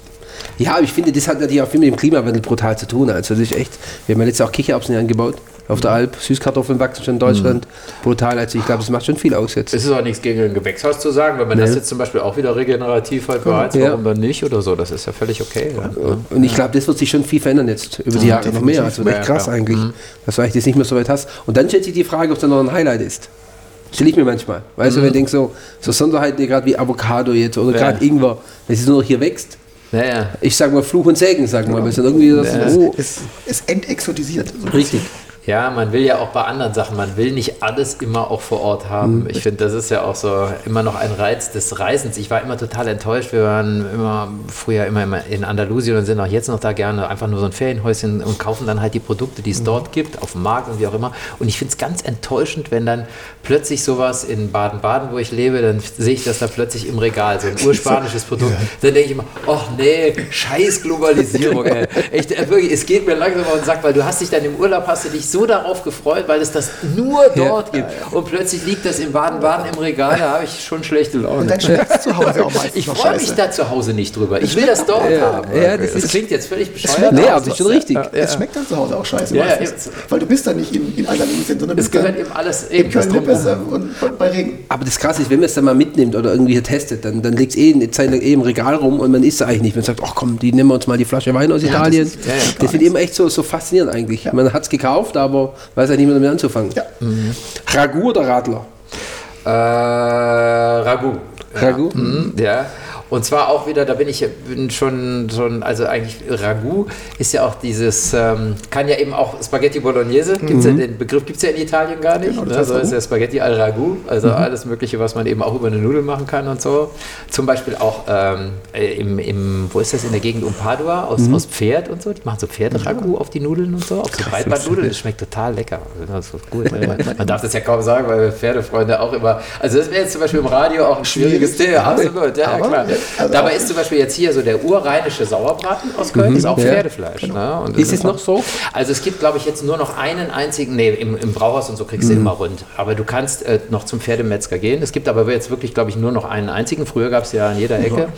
Speaker 3: ja, aber ich finde, das hat natürlich auch viel mit dem Klimawandel brutal zu tun. Also das ist echt, wir haben ja letztes Jahr auch Kichererbsen angebaut auf der Alp. Süßkartoffeln wachsen schon in Deutschland. Brutal. Also ich glaube, das macht schon viel aus jetzt.
Speaker 2: Es ist auch nichts gegen ein Gewächshaus zu sagen, wenn man das jetzt zum Beispiel auch wieder regenerativ halt beheizt,
Speaker 3: Ja.
Speaker 2: warum dann nicht oder so, das ist ja völlig okay. Ja.
Speaker 3: Und ich glaube, das wird sich schon viel verändern jetzt über die Jahre noch mehr. Also echt
Speaker 2: Ja,
Speaker 3: krass eigentlich, dass du eigentlich das nicht mehr so weit hast. Und dann stellt sich die Frage, ob da noch ein Highlight ist. Stelle ich mir manchmal. Weißt du, wenn ich denke, so, so Sonderheiten, gerade wie Avocado jetzt oder
Speaker 2: Ja.
Speaker 3: gerade Ingwer, wenn es nur noch hier wächst.
Speaker 2: Ja, ja.
Speaker 3: Ich sag mal Fluch und Segen, sag mal. Weil es dann irgendwie das,
Speaker 1: Es, es entexotisiert. So
Speaker 3: richtig.
Speaker 2: Ja, man will ja auch bei anderen Sachen, man will nicht alles immer auch vor Ort haben. Ich finde, das ist ja auch so immer noch ein Reiz des Reisens. Ich war immer total enttäuscht. Wir waren immer früher immer, immer in Andalusien und sind auch jetzt noch da gerne einfach nur so ein Ferienhäuschen und kaufen dann halt die Produkte, die es dort gibt, auf dem Markt und wie auch immer. Und ich finde es ganz enttäuschend, wenn dann plötzlich sowas in Baden-Baden, wo ich lebe, dann sehe ich das da plötzlich im Regal, so ein <laughs> urspanisches Produkt. Dann denke ich immer, ach nee, scheiß Globalisierung, ey. <laughs> Echt, äh, wirklich, es geht mir langsam auf den Sack, weil du hast dich dann im Urlaub, hast du dich so darauf gefreut, weil es das nur dort gibt. Und plötzlich liegt das in Baden-Baden im Regal, da habe ich schon schlechte Laune.
Speaker 1: Und dann schmeckt es zu Hause auch meistens
Speaker 2: Ich freue mich da zu Hause nicht drüber. Ich will das dort haben.
Speaker 3: ja,
Speaker 2: das,
Speaker 3: das
Speaker 2: klingt jetzt völlig bescheuert.
Speaker 3: Nee,
Speaker 1: Ja,
Speaker 3: aber das ist schon richtig.
Speaker 1: Es schmeckt dann zu Hause auch scheiße
Speaker 2: Ja, ja, eben.
Speaker 1: Weil du bist dann nicht in, in Andalusien, sondern
Speaker 2: Es gehört eben alles
Speaker 1: in
Speaker 2: eben das
Speaker 1: ähm, und, und bei Regen.
Speaker 3: Aber das Krasse ist, wenn man es dann mal mitnimmt oder irgendwie hier testet, dann, dann liegt es eh eine Zeit lang eh im Regal rum und man isst es eigentlich nicht. Man sagt, ach komm, die nehmen wir uns mal die Flasche Wein aus Italien.
Speaker 1: das ist-
Speaker 2: ja, ja,
Speaker 3: das finde ich immer echt so, so faszinierend eigentlich. Man hat es gekauft, aber weiß ja nicht mehr damit anzufangen.
Speaker 1: Ja.
Speaker 3: Ragout oder Radler?
Speaker 2: Äh, Ragout.
Speaker 3: Ragout?
Speaker 2: Ja. Mhm, ja. Und zwar auch wieder, da bin ich bin schon, schon, also eigentlich Ragout ist ja auch dieses, ähm, kann ja eben auch Spaghetti Bolognese, gibt's ja, den Begriff gibt es ja in Italien gar nicht.
Speaker 1: Genau,
Speaker 2: ne?
Speaker 1: heißt
Speaker 2: So ist ja Spaghetti al Ragout, also alles Mögliche, was man eben auch über eine Nudel machen kann und so. Zum Beispiel auch ähm, äh, im, im, wo ist das, in der Gegend um Padua, aus, aus Pferd und so. Die machen so Pferderagout auf die Nudeln und so, auf so Breitbandnudeln. Das schmeckt total lecker. Also Das ist gut. Man, darf das ja kaum sagen, weil wir Pferdefreunde auch immer, also das wäre jetzt zum Beispiel im Radio auch ein schwieriges
Speaker 1: Schwierig.
Speaker 2: Thema. Absolut, ja, ja klar.
Speaker 1: Also
Speaker 2: Dabei ist zum Beispiel jetzt hier so der urrheinische Sauerbraten aus Köln, ist auch
Speaker 3: ja.
Speaker 2: Pferdefleisch. Ne? Und
Speaker 3: Ist es noch so?
Speaker 2: Also es gibt, glaube ich, jetzt nur noch einen einzigen, nee, im, im Brauhaus und so kriegst du immer rund. Aber du kannst äh, noch zum Pferdemetzger gehen. Es gibt aber jetzt wirklich, glaube ich, nur noch einen einzigen. Früher gab es ja an jeder Ecke.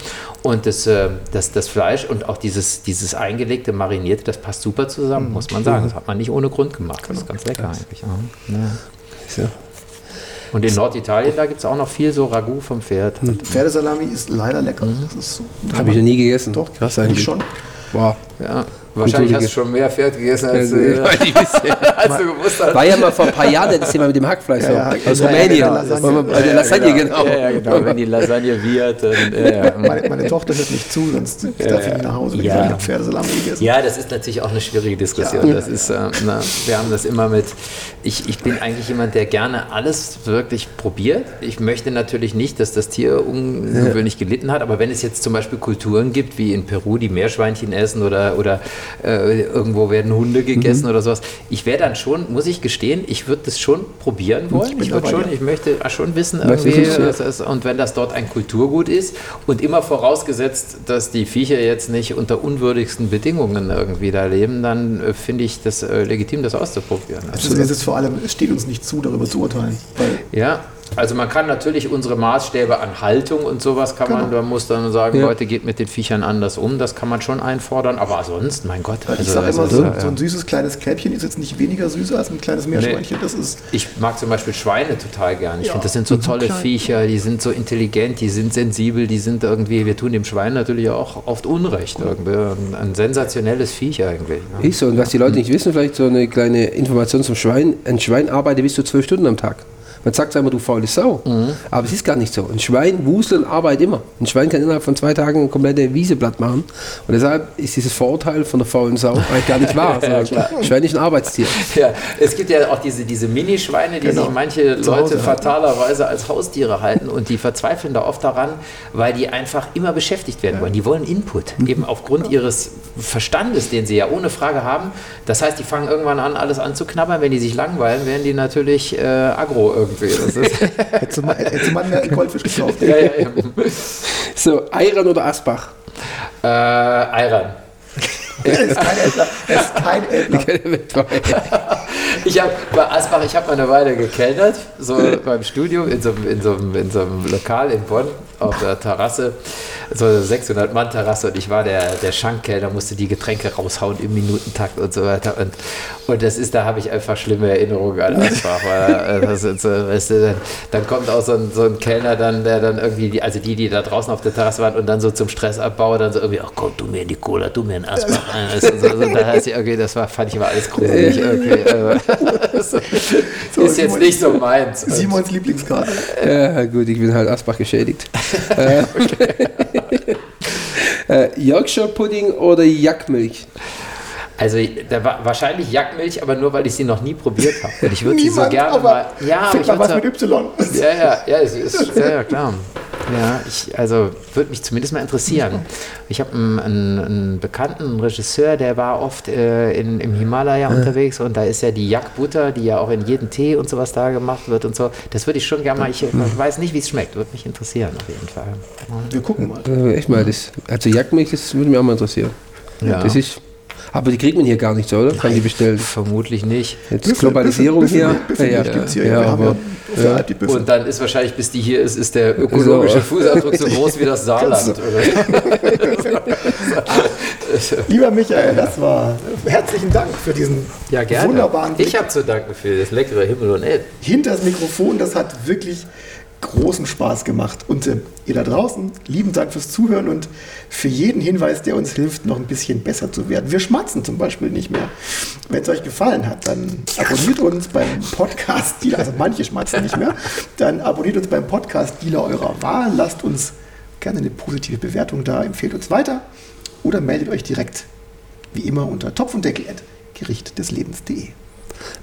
Speaker 2: Und das, äh, das, das Fleisch und auch dieses, dieses eingelegte, marinierte, das passt super zusammen, muss man sagen. Das hat man nicht ohne Grund gemacht. Das ist ganz lecker eigentlich. Ja.
Speaker 3: Ja.
Speaker 2: Und in Norditalien, da gibt es auch noch viel so Ragout vom Pferd.
Speaker 1: Pferdesalami ist leider lecker.
Speaker 2: Mhm.
Speaker 1: Das ist so.
Speaker 3: Habe ich noch nie gegessen.
Speaker 1: Doch,
Speaker 3: Krass
Speaker 1: ich
Speaker 3: eigentlich.
Speaker 1: schon.
Speaker 3: Wow.
Speaker 2: Ja. Wahrscheinlich hast du schon mehr Pferd gegessen, als,
Speaker 3: Ja,
Speaker 2: äh, <laughs> als du gewusst hast.
Speaker 3: War ja mal vor ein paar Jahren das Thema mit dem Hackfleisch
Speaker 1: Ja, ja,
Speaker 3: aus Rumänien. bei der Lasagne, genau.
Speaker 2: Ja, ja, genau. Wenn die Lasagne wird, dann. <laughs>
Speaker 1: Meine, meine Tochter hört nicht zu, sonst darf ich nicht nach Hause,
Speaker 2: Ja.
Speaker 1: ich habe Pferdesalami gegessen.
Speaker 2: Ja, das ist natürlich auch eine schwierige Diskussion.
Speaker 1: Ja.
Speaker 2: das ist, äh, na, wir haben das immer mit. Ich, ich bin eigentlich jemand, der gerne alles wirklich probiert. Ich möchte natürlich nicht, dass das Tier ungewöhnlich gelitten hat, aber wenn es jetzt zum Beispiel Kulturen gibt, wie in Peru, die Meerschweinchen essen oder oder, oder äh, irgendwo werden Hunde gegessen oder sowas. Ich wäre dann schon, muss ich gestehen, ich würde das schon probieren wollen. Ich, würde
Speaker 1: dabei,
Speaker 2: schon, ich möchte schon wissen, irgendwie,
Speaker 3: ist
Speaker 2: und wenn das dort ein Kulturgut ist und immer vorausgesetzt, dass die Viecher jetzt nicht unter unwürdigsten Bedingungen irgendwie da leben, dann äh, finde ich das äh, legitim, das auszuprobieren.
Speaker 1: Also es ist vor allem, es steht uns nicht zu, darüber zu urteilen. Weil
Speaker 2: Ja, also man kann natürlich unsere Maßstäbe an Haltung und sowas kann man,
Speaker 1: Genau.
Speaker 2: da muss dann sagen,
Speaker 3: Ja.
Speaker 2: Leute, geht mit den Viechern anders um, das kann man schon einfordern, aber sonst, mein Gott.
Speaker 1: ich
Speaker 2: also
Speaker 1: sage
Speaker 2: das
Speaker 1: immer, so,
Speaker 2: äh,
Speaker 1: so ein süßes kleines Kälbchen ist jetzt nicht weniger süß als ein kleines Meerschweinchen. Das ist
Speaker 2: Ich mag zum Beispiel Schweine total gern. Ich
Speaker 1: Ja,
Speaker 2: finde, das sind so tolle
Speaker 1: klein.
Speaker 2: Viecher, die sind so intelligent, die sind sensibel, die sind irgendwie, wir tun dem Schwein natürlich auch oft Unrecht. Irgendwie. Ein, ein sensationelles Viech eigentlich. Ne?
Speaker 3: Ist so, und was die Leute nicht wissen, vielleicht so eine kleine Information zum Schwein. Ein Schwein arbeitet bis zu zwölf Stunden am Tag. Man sagt immer, du faule Sau, aber es ist gar nicht so. Ein Schwein wuselt und arbeitet immer. Ein Schwein kann innerhalb von zwei Tagen eine komplette Wiese platt machen. Und deshalb ist dieses Vorurteil von der faulen Sau eigentlich gar nicht wahr. <laughs> sondern Schwein ist ein Arbeitstier.
Speaker 2: Ja, es gibt ja auch diese, diese Minischweine, die
Speaker 1: Genau.
Speaker 2: sich manche
Speaker 1: Zu
Speaker 2: Leute fatalerweise als Haustiere halten und die verzweifeln da oft daran, weil die einfach immer beschäftigt werden wollen. Die wollen Input,
Speaker 1: Mhm.
Speaker 2: eben aufgrund ihres Verstandes, den sie ja ohne Frage haben. Das heißt, die fangen irgendwann an, alles anzuknabbern. Wenn die sich langweilen, werden die natürlich äh, aggro irgendwie. Das ist,
Speaker 1: Hätte man, hätte man mehr Goldfisch gekauft.
Speaker 2: ja, ja, ja.
Speaker 3: So, Eiran oder Asbach?
Speaker 2: Äh, Ayran.
Speaker 1: Es ist kein Äppler. Es ist kein Äppler.
Speaker 2: Ich habe bei Asbach, ich habe mal eine Weile gekellnert, so beim Studium in so, einem- in, so, einem- in so einem Lokal in Bonn auf der Terrasse, so eine 600-Mann-Terrasse und ich war der, der Schankkellner, musste die Getränke raushauen im Minutentakt und so weiter. Und, und das ist, da habe ich einfach schlimme Erinnerungen an Asbach. Weil, äh, das ist so, weißt du, dann, dann kommt auch so ein, so ein Kellner, dann, der dann irgendwie, die, also die, die da draußen auf der Terrasse waren und dann so zum Stressabbau, dann so irgendwie, ach komm, du mir in die Cola, du mir in Asbach. Also, so, so, da heißt ich, okay, das war, fand ich aber alles gruselig. Okay, äh, das <laughs> <laughs> ist jetzt nicht so meins.
Speaker 1: Simons Lieblingskarte.
Speaker 3: Ja, gut, ich bin halt Asbach geschädigt. Äh, <laughs> äh, Yorkshire Pudding oder Jackmilch?
Speaker 2: Also da war wahrscheinlich Jackmilch, aber nur weil ich sie noch nie probiert habe. Und ich würde sie so gerne
Speaker 1: aber
Speaker 2: mal. Ja, aber ich
Speaker 1: mal was mit Y.
Speaker 2: ja, ja, ja, es ist, ja, ja, klar. Ja, ich, also würde mich zumindest mal interessieren. Ich habe einen, einen, einen bekannten einen Regisseur, der war oft äh, in, im Himalaya unterwegs und da ist ja die Jackbutter, die ja auch in jedem Tee und sowas da gemacht wird und so. Das würde ich schon gerne mal, ich weiß nicht, wie es schmeckt, würde mich interessieren auf jeden Fall.
Speaker 1: Wir gucken mal.
Speaker 3: Äh, echt mal, das, also Jackmilch, das würde mich auch mal interessieren.
Speaker 2: Ja.
Speaker 3: Das ist, aber die kriegt man hier gar nicht so, oder? Kann die bestellen.
Speaker 2: Vermutlich nicht.
Speaker 3: Jetzt Globalisierung
Speaker 1: Büffel,
Speaker 3: hier.
Speaker 1: Büffel,
Speaker 3: ja,
Speaker 1: Büffel gibt's hier.
Speaker 3: ja,
Speaker 1: ja
Speaker 3: aber,
Speaker 1: Büffel.
Speaker 2: Und dann ist wahrscheinlich, bis die hier ist, ist der ökologische
Speaker 3: So.
Speaker 2: Fußabdruck so groß wie das <laughs> Saarland. <laughs> <laughs>
Speaker 1: Lieber Michael, das war herzlichen Dank für diesen
Speaker 2: Ja, gerne.
Speaker 1: wunderbaren Blick
Speaker 2: Ich habe zu danken für das leckere Himmel und Erd.
Speaker 1: hinter das Mikrofon. Das hat wirklich großen Spaß gemacht. Und äh, ihr da draußen, lieben Dank fürs Zuhören und für jeden Hinweis, der uns hilft, noch ein bisschen besser zu werden. Wir schmatzen zum Beispiel nicht mehr. Wenn es euch gefallen hat, dann abonniert uns beim Podcast-Dealer, also manche schmatzen nicht mehr, dann abonniert uns beim Podcast-Dealer eurer Wahl, lasst uns gerne eine positive Bewertung da, empfehlt uns weiter oder meldet euch direkt, wie immer, unter Topf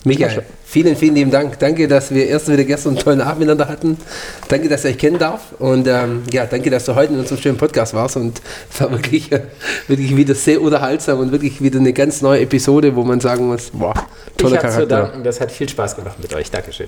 Speaker 3: Michael, vielen, vielen lieben Dank. Danke, dass wir erst wieder gestern einen tollen Abend miteinander hatten. Danke, dass ich euch kennen darf. Und ähm, ja, danke, dass du heute in unserem schönen Podcast warst. Und es <laughs> war wirklich, äh, wirklich wieder sehr unterhaltsam und wirklich wieder eine ganz neue Episode, wo man sagen muss, boah, toller
Speaker 2: ich habe zu
Speaker 3: Charakter.
Speaker 2: danken. Das hat viel Spaß gemacht mit euch. Dankeschön.